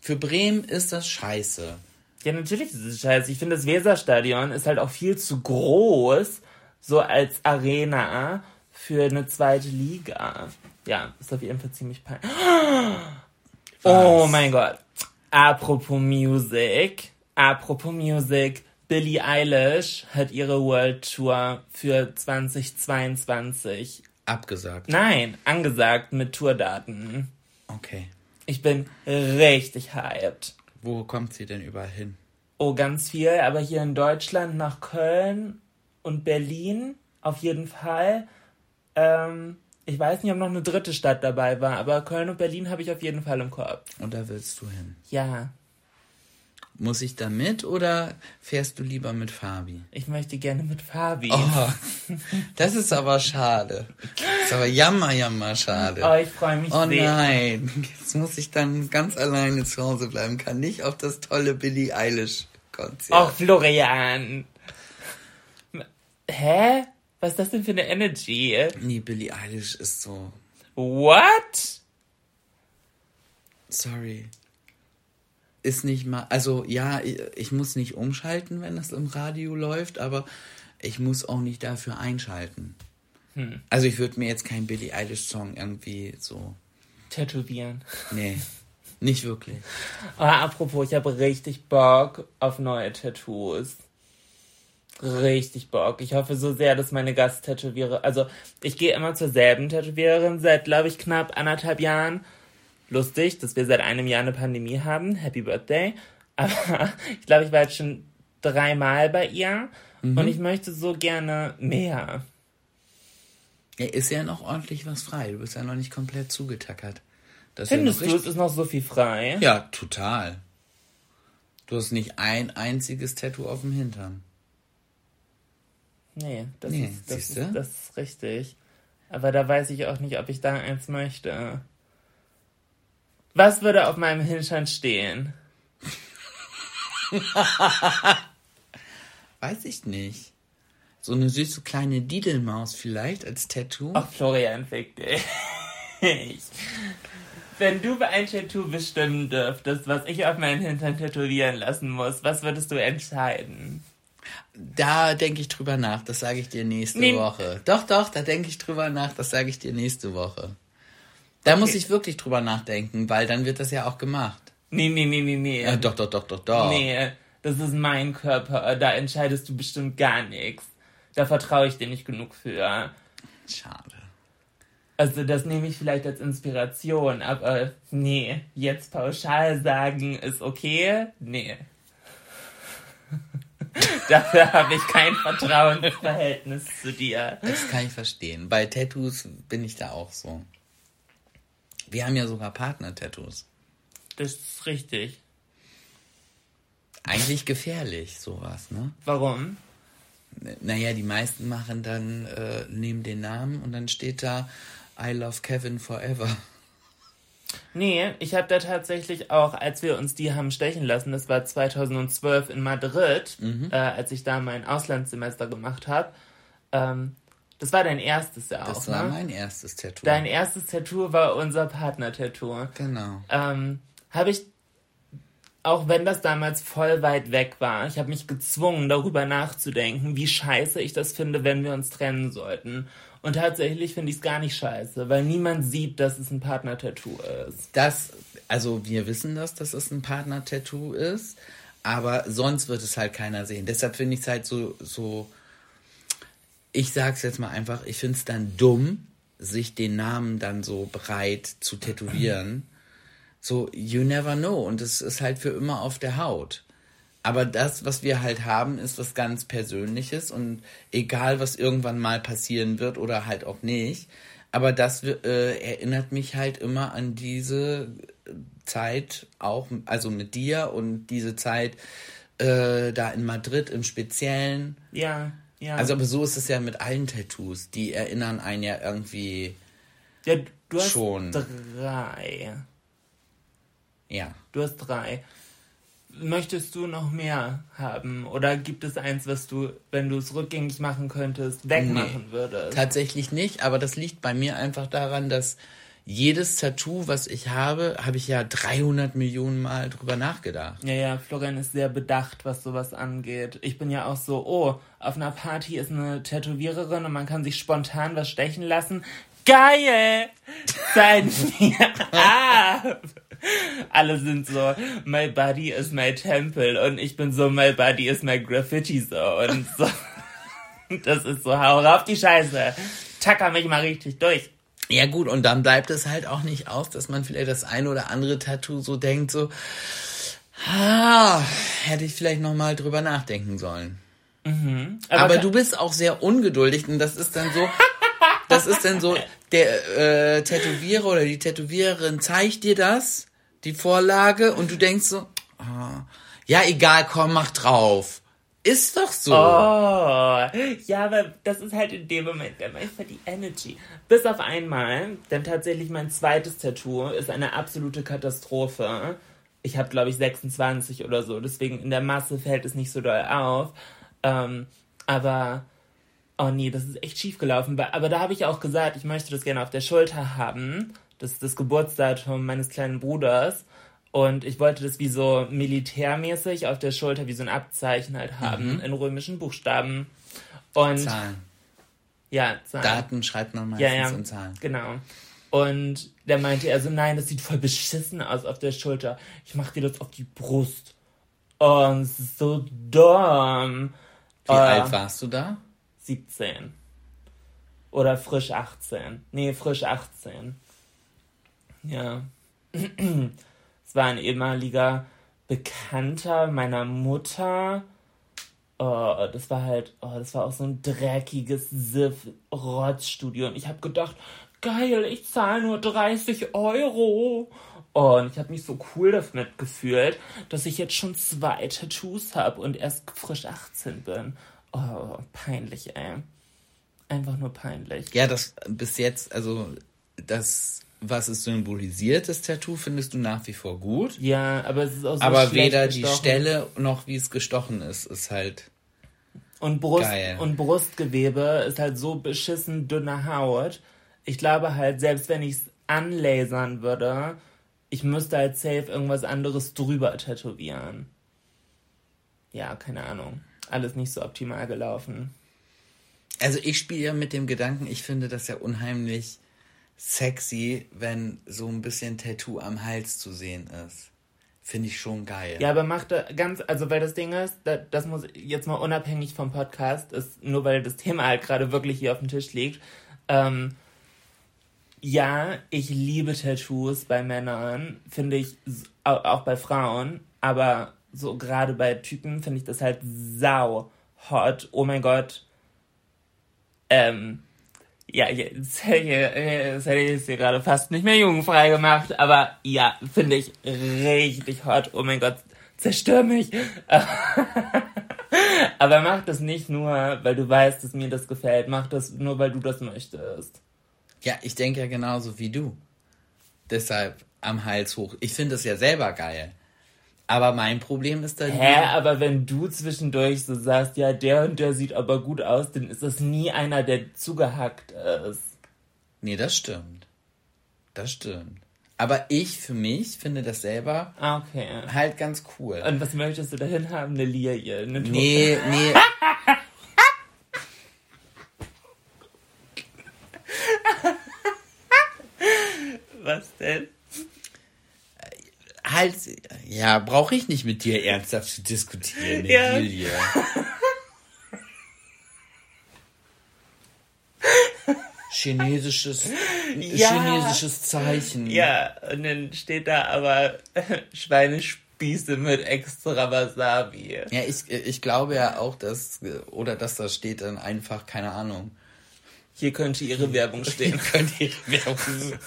Für Bremen ist das scheiße. Ja, natürlich ist es scheiße. Ich finde, das Weserstadion ist halt auch viel zu groß, so als Arena für eine zweite Liga. Ja, ist auf jeden Fall ziemlich peinlich. Oh mein Gott. Apropos Music. Apropos Music. Billie Eilish hat ihre World Tour für 2022. Abgesagt. Nein, angesagt mit Tourdaten. Okay. Ich bin richtig hyped. Wo kommt sie denn überall hin? Oh, ganz viel, aber hier in Deutschland nach Köln und Berlin auf jeden Fall. Ähm, ich weiß nicht, ob noch eine dritte Stadt dabei war, aber Köln und Berlin habe ich auf jeden Fall im Kopf. Und da willst du hin. Ja, Muss ich da mit oder fährst du lieber mit Fabi? ich möchte gerne mit Fabi. Oh, das ist aber schade. Das ist aber jammer, jammer schade. Oh, ich freue mich Oh sehr. nein, jetzt muss ich dann ganz alleine zu Hause bleiben, kann nicht auf das tolle Billie Eilish Konzert. Oh, Florian. Hä? Was ist das denn für eine Energy? Nee, Billie Eilish ist so, What? sorry. Ist nicht mal, also ja, ich, muss nicht umschalten, wenn das im Radio läuft, aber ich muss auch nicht dafür einschalten. Hm. Also ich würde mir jetzt keinen Billie Eilish Song irgendwie so, Tätowieren. nee, nicht wirklich. Aber apropos, ich habe richtig Bock auf neue Tattoos. Richtig Bock. Ich hoffe so sehr, dass meine Gasttätowierer, also ich gehe immer zur selben Tätowiererin seit, glaube ich, knapp anderthalb Jahren. Lustig, dass wir seit einem Jahr eine Pandemie haben. Happy Birthday. Aber [laughs] ich glaube, ich war jetzt schon dreimal bei ihr und ich möchte so gerne mehr. Ja, ist ja noch ordentlich was frei. Du bist ja noch nicht komplett zugetackert. Das ist ja Findest noch du, es ist noch so viel frei? Ja, total. Du hast nicht ein einziges Tattoo auf dem Hintern. Nee, das, Nee, ist, das, ist, das ist richtig. Aber da weiß ich auch nicht, ob ich da eins möchte. Was würde auf meinem Hintern stehen? [laughs] Weiß ich nicht. So eine süße kleine Didelmaus vielleicht als Tattoo. Ach, Florian, fick dich. Wenn du ein Tattoo bestimmen dürftest, was ich auf meinen Hintern tätowieren lassen muss, was würdest du entscheiden? Da denke ich drüber nach, das sage ich dir nächste Nee. Woche. Doch, doch, da denke ich drüber nach, das sage ich dir nächste Woche. Da muss ich wirklich drüber nachdenken, weil dann wird das ja auch gemacht. Nee, nee, nee, nee, nee. Ja, doch, doch, doch, doch, doch. Nee, das ist mein Körper. Da entscheidest du bestimmt gar nichts. Da vertraue ich dir nicht genug für. Schade. Also das nehme ich vielleicht als Inspiration, aber nee, jetzt pauschal sagen ist okay, nee. [laughs] Dafür habe ich kein Vertrauensverhältnis zu dir. Das kann ich verstehen. Bei Tattoos bin ich da auch so. Wir haben ja sogar Partner-Tattoos. Das ist richtig. Eigentlich gefährlich, sowas, ne? Warum? Naja, die meisten machen dann, äh, nehmen den Namen und dann steht da I love Kevin forever. Nee, ich habe da tatsächlich auch, als wir uns die haben stechen lassen, das war 2012 in Madrid, Mhm. äh, als ich da mein Auslandssemester gemacht habe. Ähm, das war dein erstes ja auch, Das war ne? mein erstes Tattoo. Dein erstes Tattoo war unser Partner-Tattoo. genau. Ähm, habe ich, auch wenn das damals voll weit weg war, ich habe mich gezwungen, darüber nachzudenken, wie scheiße ich das finde, wenn wir uns trennen sollten. Und tatsächlich finde ich es gar nicht scheiße, weil niemand sieht, dass es ein Partner-Tattoo ist. Das, also wir wissen das, dass es ein Partner-Tattoo ist, aber sonst wird es halt keiner sehen. Deshalb finde ich es halt so, so, ich sag's jetzt mal einfach, ich finde es dann dumm, sich den Namen dann so breit zu tätowieren. So, you never know. Und es ist halt für immer auf der Haut. Aber das, was wir halt haben, ist was ganz Persönliches und egal, was irgendwann mal passieren wird oder halt auch nicht. Aber das äh, erinnert mich halt immer an diese Zeit, auch, also mit dir und diese Zeit äh, da in Madrid im Speziellen. Ja, ja. Also, aber so ist es ja mit allen Tattoos. Die erinnern einen ja irgendwie, ja, du hast schon. drei. ja. Du hast drei. Möchtest du noch mehr haben? Oder gibt es eins, was du, wenn du es rückgängig machen könntest, wegmachen würdest? Tatsächlich nicht, aber das liegt bei mir einfach daran, dass jedes Tattoo, was ich habe, habe ich ja 300 Millionen Mal drüber nachgedacht. Ja, ja, Florian ist sehr bedacht, was sowas angeht. Ich bin ja auch so, oh, auf einer Party ist eine Tätowiererin und man kann sich spontan was stechen lassen. Geil! Sein [laughs] mir ab! Alle sind so, my body is my temple und ich bin so, my body is my graffiti zone. So. [laughs] Das ist so, hau rauf die Scheiße. Tacker mich mal richtig durch. Ja gut, und dann bleibt es halt auch nicht aus, dass man vielleicht das eine oder andere Tattoo so denkt, so, ah, hätte ich vielleicht nochmal drüber nachdenken sollen. Aber, ka- du bist auch sehr ungeduldig und das ist dann so, das ist dann so, der äh, Tätowierer oder die Tätowiererin zeigt dir das, die Vorlage, und du denkst so, ah, ja egal, komm, mach drauf. Ist doch so. Oh, ja, aber das ist halt in dem Moment einfach die Energy. Bis auf einmal, denn tatsächlich mein zweites Tattoo ist eine absolute Katastrophe. Ich habe, glaube ich, 26 oder so, deswegen in der Masse fällt es nicht so doll auf. Ähm, aber, oh nee, das ist echt schief gelaufen. Aber da habe ich auch gesagt, ich möchte das gerne auf der Schulter haben. Das ist das Geburtsdatum meines kleinen Bruders. Und ich wollte das wie so militärmäßig auf der Schulter, wie so ein Abzeichen halt haben, in römischen Buchstaben. Und Zahlen. ja, Zahlen. Daten schreibt man meistens ja, ja, in Zahlen. genau. Und der meinte er so, nein, das sieht voll beschissen aus auf der Schulter. Ich mach dir das auf die Brust. Oh, das ist so dumm. Wie Äh, alt warst du da? 17. Oder frisch 18. Nee, frisch 18. Ja. [clears throat] War ein ehemaliger Bekannter meiner Mutter. Oh, das war halt, oh, das war auch so ein dreckiges Siff-Rotzstudio. Und ich habe gedacht, geil, ich zahle nur 30 Euro. Oh, und ich habe mich so cool damit gefühlt, dass ich jetzt schon zwei Tattoos habe und erst frisch 18 bin. Oh, peinlich, ey. Einfach nur peinlich. Ja, das bis jetzt, also das, was es symbolisiert, das Tattoo, findest du nach wie vor gut. Ja, aber es ist auch so aber weder die gestochen. Stelle noch wie es gestochen ist, ist halt. Und, Brust, Geil. und Brustgewebe ist halt so beschissen dünne Haut. Ich glaube halt, selbst wenn ich es anlasern würde, ich müsste halt safe irgendwas anderes drüber tätowieren. Ja, keine Ahnung. alles nicht so optimal gelaufen. Also ich spiele ja mit dem Gedanken, ich finde das ja unheimlich sexy, wenn so ein bisschen Tattoo am Hals zu sehen ist. Finde ich schon geil. Ja, aber macht ganz, also weil das Ding ist, das, das muss jetzt mal unabhängig vom Podcast, ist nur weil das Thema halt gerade wirklich hier auf dem Tisch liegt. Ähm, ja, ich liebe Tattoos bei Männern, finde ich auch bei Frauen, aber so gerade bei Typen finde ich das halt sau hot. Oh mein Gott. Ähm, ja, jetzt hätte ich, jetzt hätte ich es hier gerade fast nicht mehr jugendfrei gemacht, aber ja, finde ich richtig hot. Oh mein Gott, zerstör mich. [laughs] aber mach das nicht nur, weil du weißt, dass mir das gefällt. Mach das nur, weil du das möchtest. Ja, ich denke ja genauso wie du. Deshalb am Hals hoch. Ich finde es ja selber geil. Aber mein Problem ist dann. Hä, aber wenn du zwischendurch so sagst, ja, der und der sieht aber gut aus, dann ist das nie einer, der zugehackt ist. Nee, das stimmt. Das stimmt. Aber ich für mich finde das selber ah, okay. halt ganz cool. Und was möchtest du dahin haben? Eine Lilie? Eine nee, nee. [laughs] was denn? halt, ja, brauche ich nicht mit dir ernsthaft zu diskutieren, ja. Chinesisches, ja. chinesisches Zeichen. Ja, und dann steht da aber Schweinespieße mit extra Wasabi. Ja, ich, ich glaube ja auch, dass, oder dass da steht dann einfach, keine Ahnung, hier könnte ihre Werbung stehen. Hier könnte ihre Werbung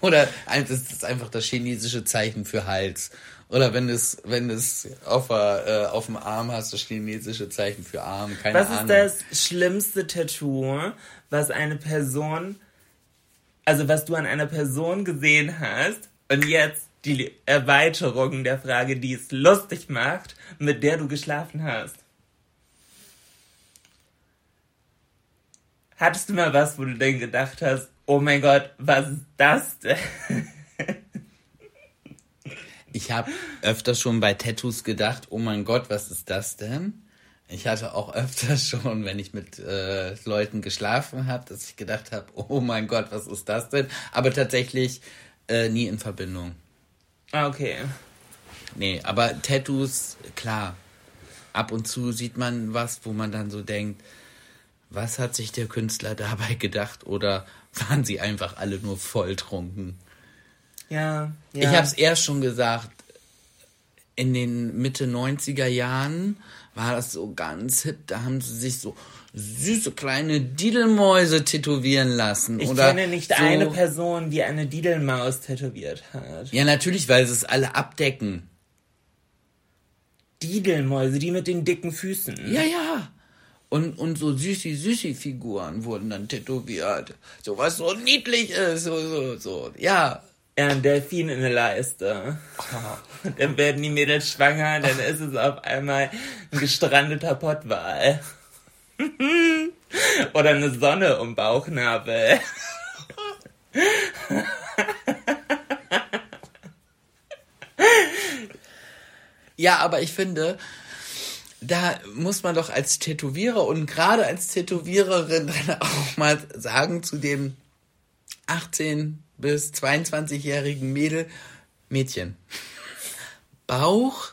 Oder das ist einfach das chinesische Zeichen für Hals. Oder wenn es, wenn es auf, äh, auf dem Arm hast, das chinesische Zeichen für Arm. Keine was Ahnung. Was ist das schlimmste Tattoo, was eine Person, also was du an einer Person gesehen hast und jetzt die Erweiterung der Frage, die es lustig macht, mit der du geschlafen hast? Hattest du mal was, wo du denn gedacht hast, oh mein Gott, was ist das denn? [laughs] Ich habe öfters schon bei Tattoos gedacht, oh mein Gott, was ist das denn? Ich hatte auch öfters schon, wenn ich mit äh, Leuten geschlafen habe, dass ich gedacht habe, oh mein Gott, was ist das denn? Aber tatsächlich äh, nie in Verbindung. Ah, okay. Nee, aber Tattoos, klar. Ab und zu sieht man was, wo man dann so denkt, was hat sich der Künstler dabei gedacht oder waren sie einfach alle nur volltrunken? Ja, ja. Ich habe es erst schon gesagt, in den Mitte 90er Jahren war das so ganz hip, da haben sie sich so süße kleine Didelmäuse tätowieren lassen. Ich oder kenne nicht so eine Person, die eine Didelmaus tätowiert hat. Ja, natürlich, weil sie es alle abdecken. Didelmäuse, die mit den dicken Füßen. Ja, ja. Und, und so Süßi-Süßi-Figuren wurden dann tätowiert. So was so niedlich ist, so, so, so, ja. Ja, ein Delfin in der Leiste. Oh. Dann werden die Mädels schwanger, dann ist es auf einmal ein gestrandeter Pottwal. [laughs] Oder eine Sonne um Bauchnabel. [laughs] ja, aber ich finde, da muss man doch als Tätowierer und gerade als Tätowiererin dann auch mal sagen zu dem 18 bis 22-jährigen Mädel, Mädchen, Bauch,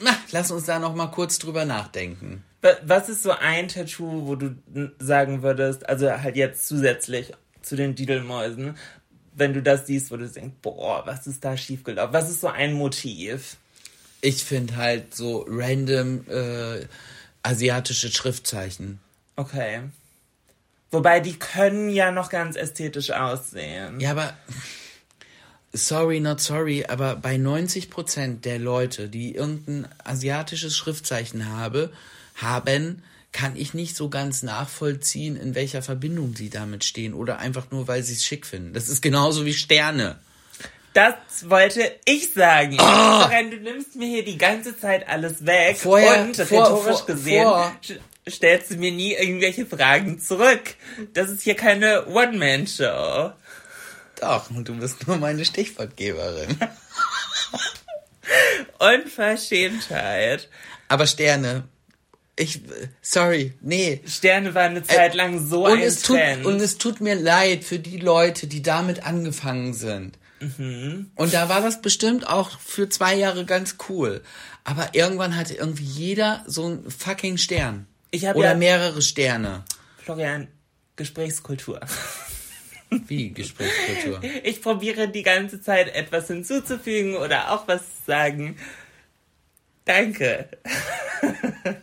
na, lass uns da noch mal kurz drüber nachdenken. Was ist so ein Tattoo, wo du sagen würdest, also halt jetzt zusätzlich zu den Didelmäusen, wenn du das siehst, wo du denkst, boah, was ist da schiefgelaufen? Was ist so ein Motiv? Ich finde halt so random äh, asiatische Schriftzeichen. Okay. Wobei die können ja noch ganz ästhetisch aussehen. Ja, aber sorry, not sorry, aber bei 90% der Leute, die irgendein asiatisches Schriftzeichen habe, haben, kann ich nicht so ganz nachvollziehen, in welcher Verbindung sie damit stehen oder einfach nur, weil sie es schick finden. Das ist genauso wie Sterne. Das wollte ich sagen. Oh. Du nimmst mir hier die ganze Zeit alles weg. Vorher, und vor, vor, gesehen vor. Stellst du mir nie irgendwelche Fragen zurück. Das ist hier keine One-Man-Show. Doch, und du bist nur meine Stichwortgeberin. Unverschämtheit. Aber Sterne, Ich, sorry, nee. Sterne waren eine Zeit lang so und ein es tut, Trend. Und es tut mir leid für die Leute, die damit angefangen sind. Mhm. Und da war das bestimmt auch für zwei Jahre ganz cool. Aber irgendwann hatte irgendwie jeder so einen fucking Stern. Ich hab Oder ja- mehrere Sterne. Florian, Gesprächskultur. Wie Gesprächskultur. [laughs] Ich probiere die ganze Zeit etwas hinzuzufügen oder auch was zu sagen. Danke. [laughs]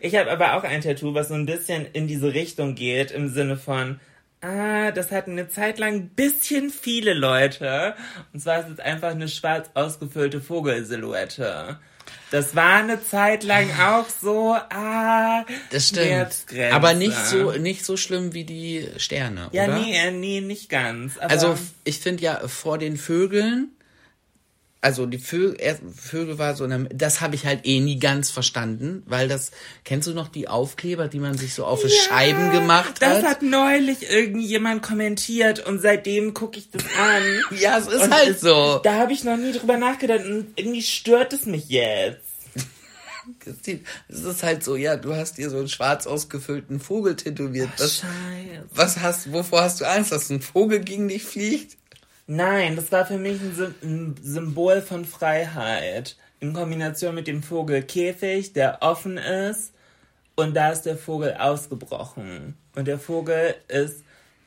Ich habe aber auch ein Tattoo, was so ein bisschen in diese Richtung geht, im Sinne von, ah, das hatten eine Zeit lang ein bisschen viele Leute. Und zwar ist es einfach eine schwarz ausgefüllte Vogelsilhouette. Das war eine Zeit lang auch so, ah, Das stimmt. Aber nicht so, nicht so schlimm wie die Sterne, Ja, oder? nee, äh, nee, nicht ganz. Also ich finde ja vor den Vögeln, also die Vögel, Vögel war so eine, das habe ich halt eh nie ganz verstanden, weil das, kennst du noch die Aufkleber, die man sich so auf die Scheiben gemacht Das hat? hat neulich irgendjemand kommentiert und seitdem gucke ich das an. [laughs] Ja, es ist Und halt es- so. Da habe ich noch nie drüber nachgedacht und irgendwie stört es mich jetzt. Es ist halt so, ja, du hast dir so einen schwarz ausgefüllten Vogel tätowiert. Was, Scheiße. was hast, wovor hast du Angst, dass ein Vogel gegen dich fliegt? Nein, das war für mich ein, ein Symbol von Freiheit. In Kombination mit dem Vogelkäfig, der offen ist. Und da ist der Vogel ausgebrochen. Und der Vogel ist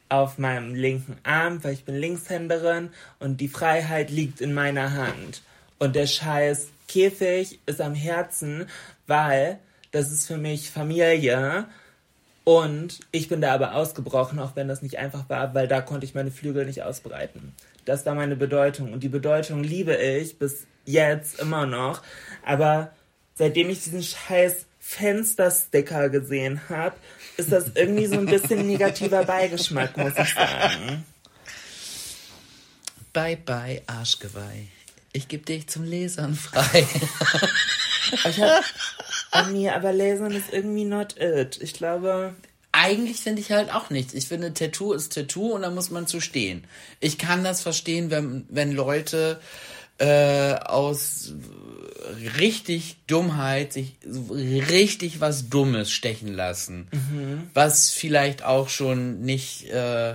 auf meinem linken Arm, weil ich bin Linkshänderin. Und die Freiheit liegt in meiner Hand. Und der scheiß Käfig ist am Herzen, weil das ist für mich Familie. Und ich bin da aber ausgebrochen, auch wenn das nicht einfach war, weil da konnte ich meine Flügel nicht ausbreiten. Das war meine Bedeutung. Und die Bedeutung liebe ich bis jetzt immer noch. Aber seitdem ich diesen scheiß Fenstersticker gesehen habe, ist das irgendwie so ein bisschen [laughs] negativer Beigeschmack, muss ich sagen. Bye bye, Arschgeweih. Ich geb dich zum Lesern frei. [laughs] Ich hab, oh nee, aber Lasern ist irgendwie not it. Ich glaube, Eigentlich finde ich halt auch nichts. Ich finde, Tattoo ist Tattoo und da muss man zu stehen. Ich kann das verstehen, wenn, wenn Leute äh, aus richtig Dummheit sich richtig was Dummes stechen lassen. Was vielleicht auch schon nicht äh,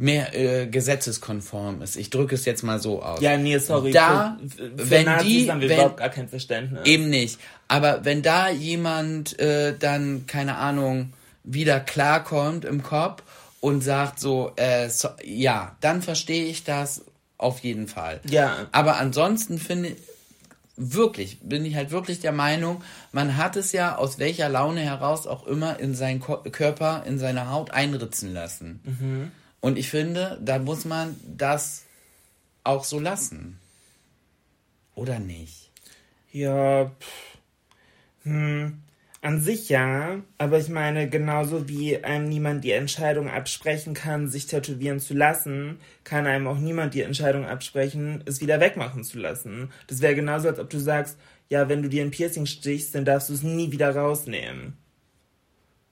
mehr äh, gesetzeskonform ist. Ich drücke es jetzt mal so aus. ja, nee, sorry. Da, für, für wenn Nazis die- haben wir wenn- überhaupt gar kein Verständnis. Eben nicht. Aber wenn da jemand äh, dann, keine Ahnung, wieder klarkommt im Kopf und sagt so, äh, so ja, dann verstehe ich das auf jeden Fall. Ja. Aber ansonsten finde ich, wirklich, bin ich halt wirklich der Meinung, man hat es ja aus welcher Laune heraus auch immer in seinen Körper, in seine Haut einritzen lassen. Und ich finde, da muss man das auch so lassen. Oder nicht? Ja, pff. hm, an sich ja, aber ich meine, genauso wie einem niemand die Entscheidung absprechen kann, sich tätowieren zu lassen, kann einem auch niemand die Entscheidung absprechen, es wieder wegmachen zu lassen. Das wäre genauso, als ob du sagst, ja, wenn du dir ein Piercing stichst, dann darfst du es nie wieder rausnehmen.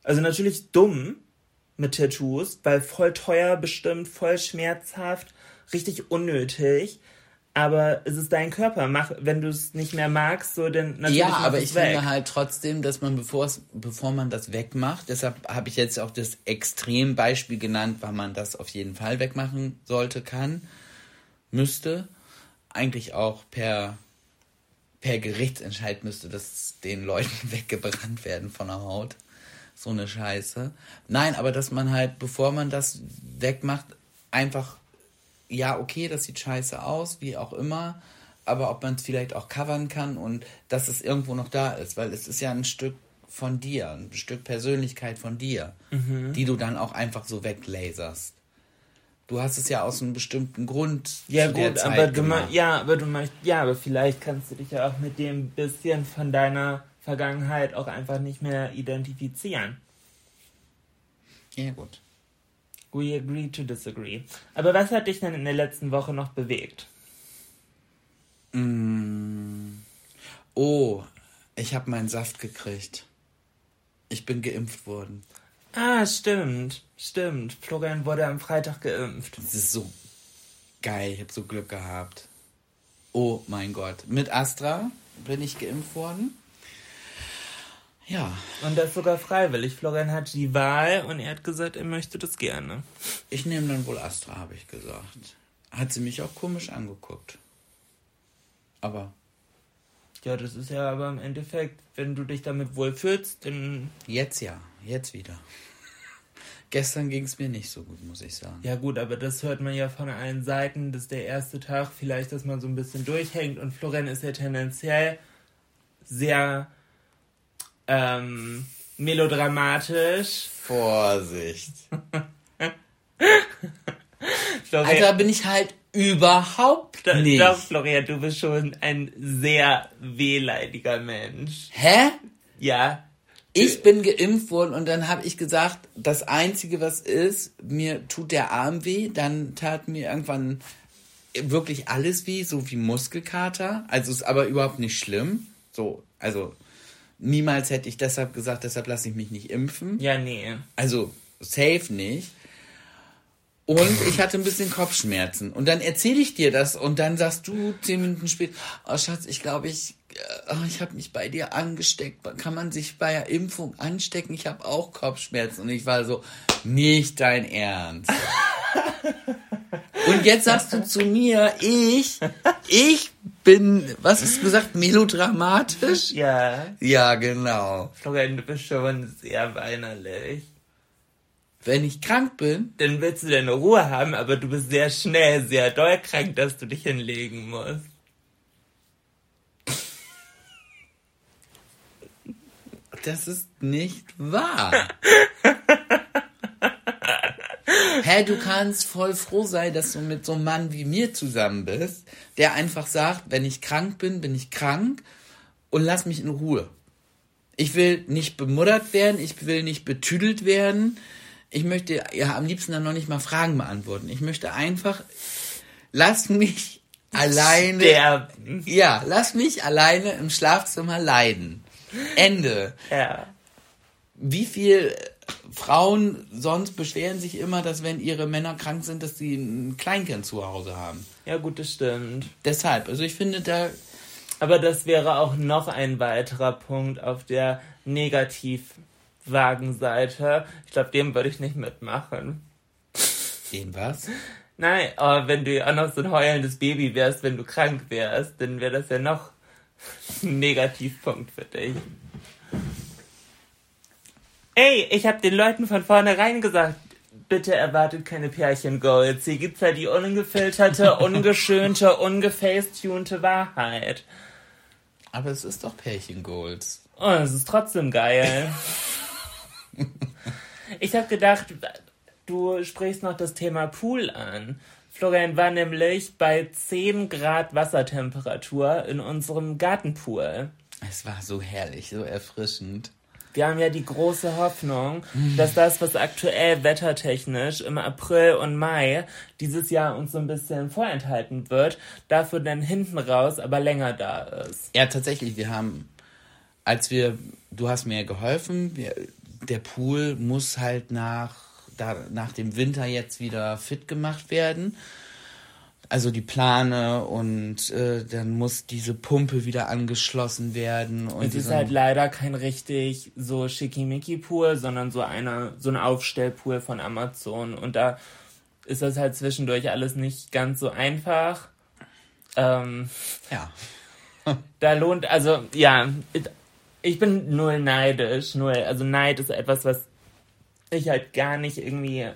Also natürlich dumm mit Tattoos, weil voll teuer bestimmt, voll schmerzhaft, richtig unnötig. Aber es ist dein Körper. Mach, wenn du es nicht mehr magst, so dann natürlich Ja, aber ich weg. finde halt trotzdem, dass man, bevor man das wegmacht, deshalb habe ich jetzt auch das Extrembeispiel genannt, wann man das auf jeden Fall wegmachen sollte, kann, müsste, eigentlich auch per, per Gerichtsentscheid müsste das den Leuten [laughs] weggebrannt werden von der Haut. So eine Scheiße. Nein, aber dass man halt, bevor man das wegmacht, einfach ja, okay, das sieht scheiße aus, wie auch immer, aber ob man es vielleicht auch covern kann und dass es irgendwo noch da ist, weil es ist ja ein Stück von dir, ein Stück Persönlichkeit von dir, Mhm. die du dann auch einfach so weglaserst. Du hast es ja aus einem bestimmten Grund ja zu der gut, Zeit aber du ja, aber du meinst, ja, aber vielleicht kannst du dich ja auch mit dem bisschen von deiner Vergangenheit auch einfach nicht mehr identifizieren. Ja, gut. We agree to disagree. Aber was hat dich denn in der letzten Woche noch bewegt? Oh, ich habe meinen Saft gekriegt. Ich bin geimpft worden. Ah, stimmt, stimmt. Florian wurde am Freitag geimpft. Das ist so geil. Ich habe so Glück gehabt. Oh mein Gott. Mit Astra bin ich geimpft worden. Ja, Und das sogar freiwillig. Florian hat die Wahl und er hat gesagt, er möchte das gerne. ich nehme dann wohl Astra, habe ich gesagt. Hat sie mich auch komisch angeguckt. Aber Ja, das ist ja aber im Endeffekt, wenn du dich damit wohlfühlst, dann. jetzt ja, jetzt wieder. [laughs] Gestern ging es mir nicht so gut, muss ich sagen. Ja, gut, aber das hört man ja von allen Seiten. Das ist der erste Tag, vielleicht, dass man so ein bisschen durchhängt. Und Florian ist ja tendenziell sehr ähm, melodramatisch. Vorsicht. [laughs] Florian, Alter, bin ich halt überhaupt Do- nicht. Doch, Florian, du bist schon ein sehr wehleidiger Mensch. Hä? Ja. Ich bin geimpft worden und dann habe ich gesagt, das Einzige, was ist, mir tut der Arm weh. Dann tat mir irgendwann wirklich alles weh, so wie Muskelkater. Also ist aber überhaupt nicht schlimm. So, also niemals hätte ich deshalb gesagt, deshalb lasse ich mich nicht impfen. Ja, nee. Also safe nicht. Und ich hatte ein bisschen Kopfschmerzen. Und dann erzähle ich dir das und dann sagst du zehn Minuten später, oh Schatz, ich glaube, ich, äh, oh, ich habe mich bei dir angesteckt. Kann man sich bei der Impfung anstecken? Ich habe auch Kopfschmerzen. Und ich war so, nicht dein Ernst. [laughs] Und jetzt sagst du zu mir, ich, ich bin, was du gesagt, melodramatisch? Ja. Ja, genau. Florian, du bist schon sehr weinerlich. Wenn ich krank bin, Dann willst du deine Ruhe haben, aber du bist sehr schnell, sehr doll krank, dass du dich hinlegen musst. Das ist nicht wahr. [laughs] Hä, du kannst voll froh sein, dass du mit so einem Mann wie mir zusammen bist, der einfach sagt, wenn ich krank bin, bin ich krank und lass mich in Ruhe. Ich will nicht bemuddert werden, ich will nicht betüdelt werden. Ich möchte ja am liebsten dann noch nicht mal Fragen beantworten. Ich möchte einfach, lass mich alleine. Sterben. Ja, lass mich alleine im Schlafzimmer leiden. Ende. Ja. Wie viel Frauen sonst beschweren sich immer, dass wenn ihre Männer krank sind, dass sie ein Kleinkind zu Hause haben. Ja, gut, das stimmt. Deshalb, also ich finde da, Aber das wäre auch noch ein weiterer Punkt auf der Negativwagenseite. Ich glaube, dem würde ich nicht mitmachen. den was? Nein, aber wenn du auch noch so ein heulendes Baby wärst, wenn du krank wärst, dann wäre das ja noch ein Negativpunkt für dich. Ey, ich habe den Leuten von vornherein gesagt, bitte erwartet keine Pärchen-Goals. Hier gibt's ja die ungefilterte, [laughs] ungeschönte, ungefacetunte Wahrheit. Aber es ist doch Pärchen-Goals. Oh, es ist trotzdem geil. [laughs] ich habe gedacht, du sprichst noch das Thema Pool an. Florian war nämlich bei 10 Grad Wassertemperatur in unserem Gartenpool. Es war so herrlich, so erfrischend. Wir haben ja die große Hoffnung, dass das, was aktuell wettertechnisch im April und Mai dieses Jahr uns so ein bisschen vorenthalten wird, dafür dann hinten raus aber länger da ist. Ja, tatsächlich, wir haben, als wir, du hast mir geholfen, wir, der Pool muss halt nach, da, nach dem Winter jetzt wieder fit gemacht werden. Also die Plane und äh, dann muss diese Pumpe wieder angeschlossen werden. Und Es ist halt leider kein richtig so schickimicki-Pool, sondern so eine, so ein Aufstellpool von Amazon. Und da ist das halt zwischendurch alles nicht ganz so einfach. Ähm, ja. [laughs] da lohnt, also ja, ich bin null neidisch, null. Also Neid ist etwas, was ich halt gar nicht irgendwie,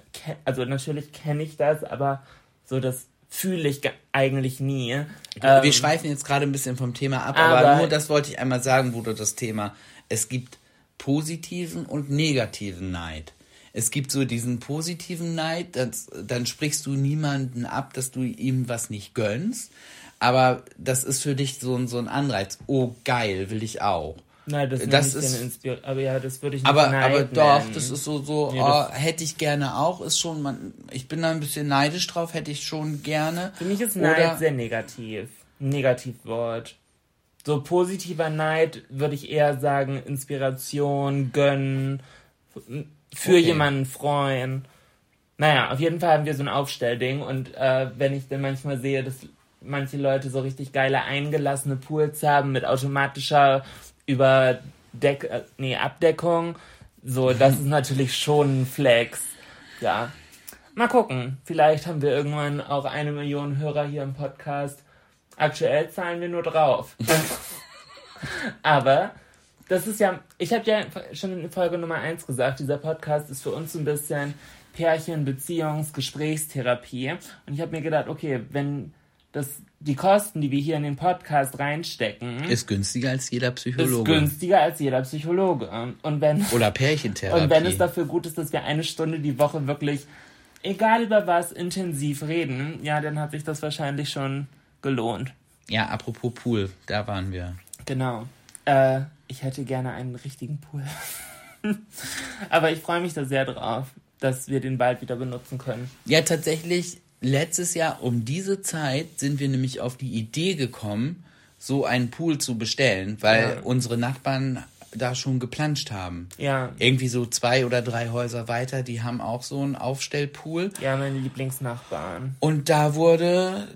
also natürlich kenne ich das, aber so das fühle ich eigentlich nie. Wir Ähm, schweifen jetzt gerade ein bisschen vom Thema ab, aber, aber- nur das wollte ich einmal sagen, wo du das Thema. Es gibt positiven und negativen Neid. Es gibt so diesen positiven Neid, das, dann sprichst du niemanden ab, dass du ihm was nicht gönnst. Aber das ist für dich so, so ein Anreiz. Oh, geil, will ich auch. Nein, das, Das ist- aber ja, das würde ich nicht Aber, aber doch, nennen. das ist so, so Nee, oh, hätte ich gerne auch, ist schon, man, ich bin da ein bisschen neidisch drauf, hätte ich schon gerne. Für mich ist Oder- Neid sehr negativ. Negativwort. So positiver Neid würde ich eher sagen, Inspiration, gönnen, für Okay. jemanden freuen. Naja, auf jeden Fall haben wir so ein Aufstellding und äh, wenn ich dann manchmal sehe, dass manche Leute so richtig geile eingelassene Pools haben mit automatischer über Deck, äh, nee, Abdeckung. So, das ist [laughs] natürlich schon ein Flex. Ja. Mal gucken. Vielleicht haben wir irgendwann auch eine Million Hörer hier im Podcast. Aktuell zahlen wir nur drauf. [laughs] Aber das ist ja, ich habe ja schon in Folge Nummer 1 gesagt, dieser Podcast ist für uns so ein bisschen Pärchen, Beziehungs-, Gesprächstherapie. Und ich habe mir gedacht, okay, wenn das, die Kosten, die wir hier in den Podcast reinstecken, ist günstiger als jeder Psychologe. Ist günstiger als jeder Psychologe. Und wenn, Oder Pärchentherapie. Und wenn es dafür gut ist, dass wir eine Stunde die Woche wirklich, egal über was, intensiv reden, ja, dann hat sich das wahrscheinlich schon gelohnt. Ja, apropos Pool, da waren wir. Genau. Äh, ich hätte gerne einen richtigen Pool. [laughs] Aber ich freue mich da sehr drauf, dass wir den bald wieder benutzen können. Ja, tatsächlich, letztes Jahr um diese Zeit sind wir nämlich auf die Idee gekommen, so einen Pool zu bestellen, weil ja. unsere Nachbarn da schon geplanscht haben. Ja. Irgendwie so zwei oder drei Häuser weiter, die haben auch so einen Aufstellpool. Ja, meine Lieblingsnachbarn. Und da wurde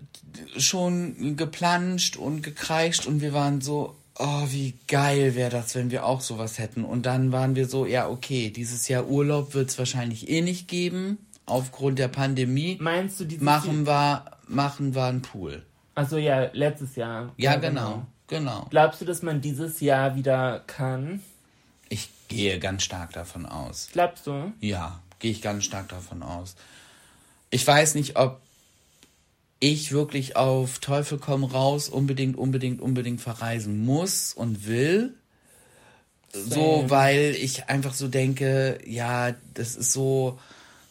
schon geplanscht und gekreischt und wir waren so, oh, wie geil wäre das, wenn wir auch sowas hätten. Und dann waren wir so, ja, okay, dieses Jahr Urlaub wird es wahrscheinlich eh nicht geben, aufgrund der Pandemie. Meinst du dieses machen wir, machen wir einen Pool. Also ja, letztes Jahr. Ja, ja genau, genau, genau. Glaubst du, dass man dieses Jahr wieder kann? Ich gehe ganz stark davon aus. Glaubst du? Ja, gehe ich ganz stark davon aus. Ich weiß nicht, ob ich wirklich auf Teufel komm raus unbedingt, unbedingt, unbedingt verreisen muss und will. Same. So, weil ich einfach so denke, ja, das ist so,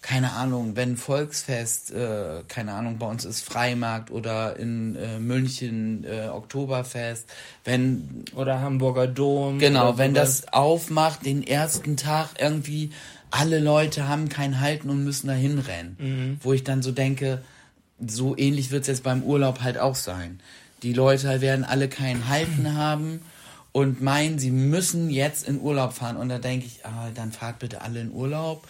keine Ahnung, wenn Volksfest, äh, keine Ahnung, bei uns ist Freimarkt oder in äh, München äh, Oktoberfest, wenn. Oder Hamburger Dom. Genau, wenn das aufmacht, den ersten Tag irgendwie, alle Leute haben kein Halten und müssen da hinrennen. Mhm. Wo ich dann so denke, so ähnlich wird es jetzt beim Urlaub halt auch sein. Die Leute werden alle keinen Halten [clears throat] haben und meinen, sie müssen jetzt in Urlaub fahren. Und da denke ich, ah, dann fahrt bitte alle in Urlaub.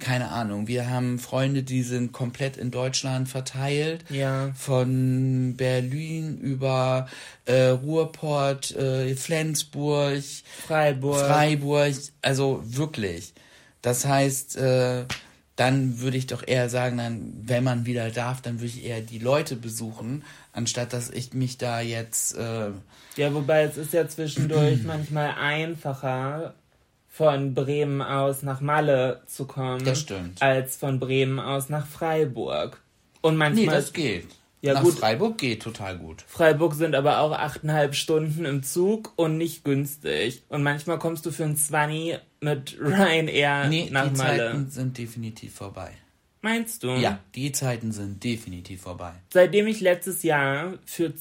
Keine Ahnung. Wir haben Freunde, die sind komplett in Deutschland verteilt. Ja. Von Berlin über äh, Ruhrport, äh, Flensburg, Freiburg. Freiburg. Also wirklich. Das heißt, äh, dann würde ich doch eher sagen, dann, wenn man wieder darf, dann würde ich eher die Leute besuchen, anstatt dass ich mich da jetzt. Äh ja, wobei es ist ja zwischendurch manchmal einfacher, von Bremen aus nach Malle zu kommen, das stimmt. als von Bremen aus nach Freiburg. Und manchmal. Nee, das geht. Ja, Nach gut. Freiburg geht total gut. Freiburg sind aber auch achteinhalb Stunden im Zug und nicht günstig. Und manchmal kommst du für ein Zwanni mit Ryanair nee, nach die Malle. Zeiten sind definitiv vorbei. Meinst du? Ja, die Zeiten sind definitiv vorbei. Seitdem ich letztes Jahr für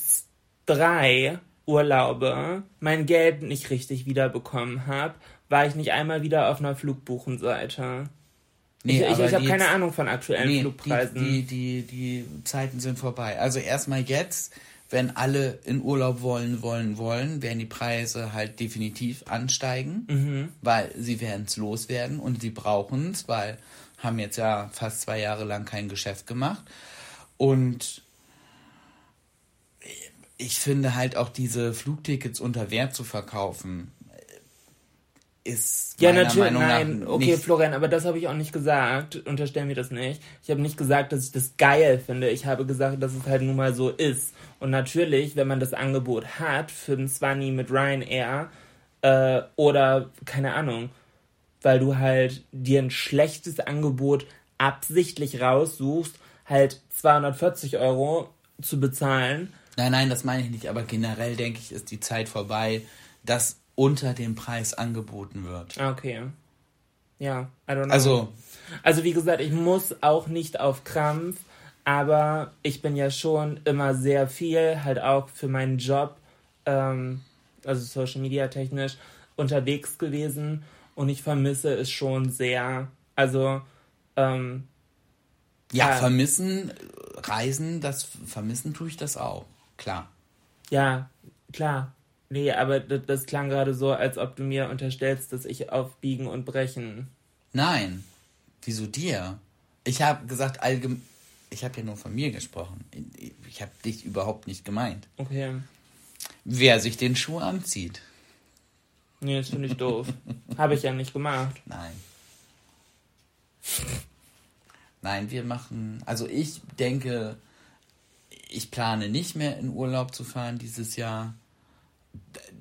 drei Urlaube mein Geld nicht richtig wiederbekommen habe, war ich nicht einmal wieder auf einer Flugbuchenseite. Nee, ich, ich, ich habe keine Ahnung von aktuellen nee, Flugpreisen. Die, die, die, die Zeiten sind vorbei. Also erstmal jetzt, wenn alle in Urlaub wollen, wollen, wollen, werden die Preise halt definitiv ansteigen, mhm. weil sie werden es loswerden und sie brauchen es, weil haben jetzt ja fast zwei Jahre lang kein Geschäft gemacht. Und ich finde halt auch diese Flugtickets unter Wert zu verkaufen, ist ja natürlich Meinung nein okay Florian aber das habe ich auch nicht gesagt unterstellen wir das nicht. Ich habe nicht gesagt dass ich das geil finde. Ich habe gesagt dass es halt nun mal so ist. Und natürlich wenn man das Angebot hat für den Swanny mit Ryanair äh, oder keine Ahnung weil du halt dir ein schlechtes Angebot absichtlich raussuchst halt 240 Euro zu bezahlen. Nein nein das meine ich nicht aber generell denke ich ist die Zeit vorbei dass unter dem Preis angeboten wird. Okay. Ja, I don't know. Also, also wie gesagt, ich muss auch nicht auf Krampf, aber ich bin ja schon immer sehr viel, halt auch für meinen Job, ähm, also Social Media technisch, unterwegs gewesen und ich vermisse es schon sehr. Also, ähm, ja, äh, vermissen, Reisen, das vermissen tue ich das auch, klar. Ja, klar. Nee, aber das, das klang gerade so, als ob du mir unterstellst, dass ich auf Biegen und Brechen. Nein. Wieso dir? Ich habe gesagt, allgemein. Ich habe ja nur von mir gesprochen. Ich habe dich überhaupt nicht gemeint. Okay. Wer sich den Schuh anzieht. Nee, das finde ich doof. Habe ich ja nicht gemacht. Nein. Nein, wir machen, also ich denke, ich plane nicht mehr in Urlaub zu fahren dieses Jahr.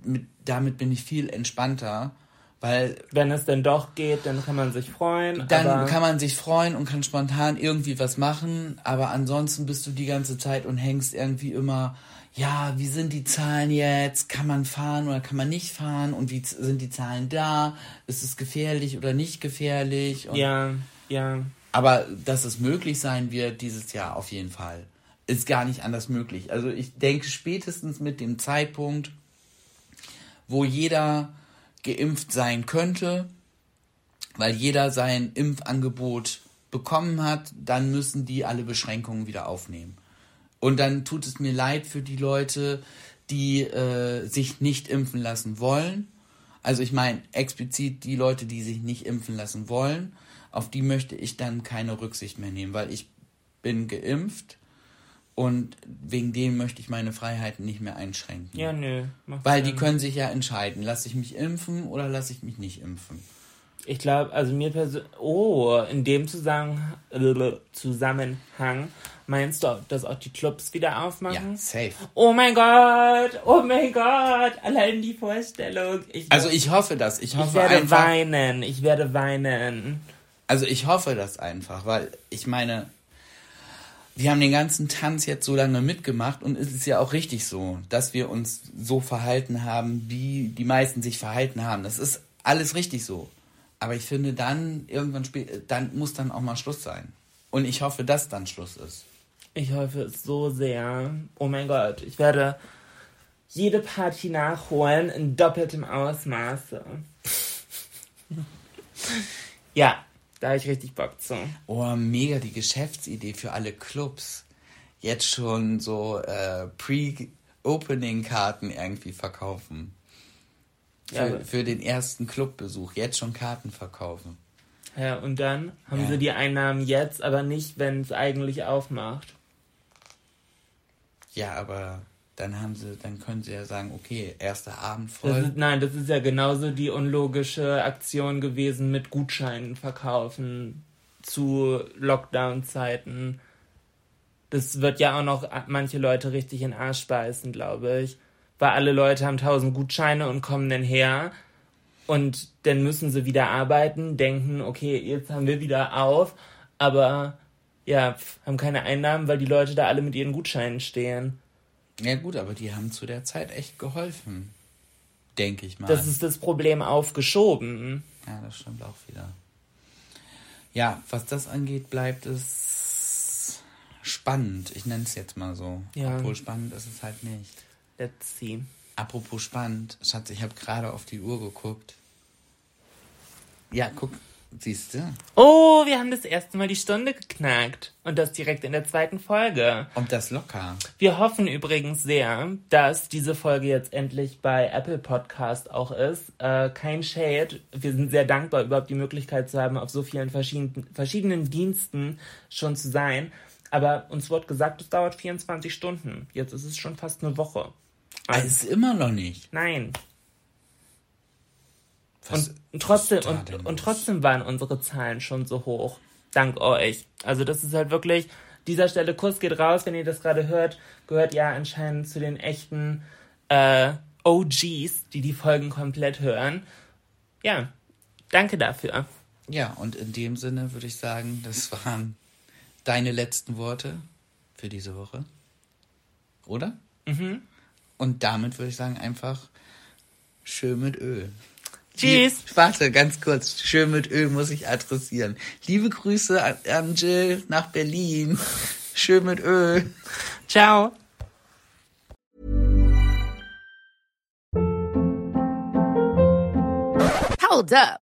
Mit, damit bin ich viel entspannter, weil Wenn es denn doch geht, dann kann man sich freuen. dann kann man sich freuen und kann spontan irgendwie was machen, aber ansonsten bist du die ganze Zeit und hängst irgendwie immer, ja, wie sind die Zahlen jetzt? Kann man fahren oder kann man nicht fahren? Und wie sind die Zahlen da? Ist es gefährlich oder nicht gefährlich? Und Ja, ja. aber dass es möglich sein wird dieses Jahr auf jeden Fall, ist gar nicht anders möglich. Also ich denke spätestens mit dem Zeitpunkt, wo jeder geimpft sein könnte, weil jeder sein Impfangebot bekommen hat, dann müssen die alle Beschränkungen wieder aufnehmen. Und dann tut es mir leid für die Leute, die äh, sich nicht impfen lassen wollen. Also ich meine explizit die Leute, die sich nicht impfen lassen wollen, auf die möchte ich dann keine Rücksicht mehr nehmen, weil ich bin geimpft und wegen dem möchte ich meine Freiheiten nicht mehr einschränken. Ja, nö. Weil die können sich ja entscheiden, lasse ich mich impfen oder lasse ich mich nicht impfen. Ich glaube, also mir persönlich. Oh, in dem Zusammenhang, meinst du, dass auch die Clubs wieder aufmachen? Ja, safe. Oh mein Gott, oh mein Gott, allein die Vorstellung. Ich, Also ich hoffe das. Ich ich hoffe werde einfach. weinen, ich werde weinen. Also ich hoffe das einfach, weil ich meine, wir haben den ganzen Tanz jetzt so lange mitgemacht und es ist ja auch richtig so, dass wir uns so verhalten haben, wie die meisten sich verhalten haben. Das ist alles richtig so. Aber ich finde dann irgendwann spät, dann muss dann auch mal Schluss sein. Und ich hoffe, dass dann Schluss ist. Ich hoffe es so sehr. Oh mein Gott, ich werde jede Party nachholen in doppeltem Ausmaße. [laughs] ja, da habe ich richtig Bock zu. Oh, mega die Geschäftsidee für alle Clubs. Jetzt schon so äh, Pre-Opening-Karten irgendwie verkaufen. Für, Ja, für den ersten Clubbesuch. Jetzt schon Karten verkaufen. Ja, und dann haben Ja. sie die Einnahmen jetzt, aber nicht, wenn es eigentlich aufmacht. Ja, aber dann haben sie, dann können sie ja sagen, okay, erster Abend Das voll. ist, nein, das ist ja genauso die unlogische Aktion gewesen mit Gutscheinen verkaufen zu Lockdown-Zeiten. Das wird ja auch noch manche Leute richtig in Arsch beißen, glaube ich. Weil alle Leute haben tausend Gutscheine und kommen dann her und dann müssen sie wieder arbeiten, denken, okay, jetzt haben wir wieder auf, aber ja, haben keine Einnahmen, weil die Leute da alle mit ihren Gutscheinen stehen. Ja gut, aber die haben zu der Zeit echt geholfen. Denke ich mal. Das ist das Problem aufgeschoben. ja, das stimmt auch wieder. Ja, was das angeht, bleibt es spannend. Ich nenne es jetzt mal so. Ja. Obwohl spannend ist es halt nicht. Let's see. Apropos spannend, Schatz, ich habe gerade auf die Uhr geguckt. Ja, guck, siehst du? Oh, wir haben das erste Mal die Stunde geknackt. Und das direkt in der zweiten Folge. Und das locker. Wir hoffen übrigens sehr, dass diese Folge jetzt endlich bei Apple Podcast auch ist. Äh, kein Shade. Wir sind sehr dankbar, überhaupt die Möglichkeit zu haben, auf so vielen verschiedenen, verschiedenen Diensten schon zu sein. Aber uns wurde gesagt, es dauert 24 Stunden. Jetzt ist es schon fast eine Woche. Also, ist immer noch nicht. Nein. Was Und trotzdem, und, und trotzdem waren unsere Zahlen schon so hoch. Dank euch. Also das ist halt wirklich, dieser Stelle Kuss geht raus, wenn ihr das gerade hört, gehört ja anscheinend zu den echten äh, OGs, die die Folgen komplett hören. Ja, danke dafür. Ja, und in dem Sinne würde ich sagen, das waren deine letzten Worte für diese Woche. Oder? Mhm. Und damit würde ich sagen, einfach schön mit Öl. Tschüss. Warte, ganz kurz. Schön mit Öl muss ich adressieren. Liebe Grüße an, an Jill nach Berlin. Schön mit Öl. Ciao. Hold up.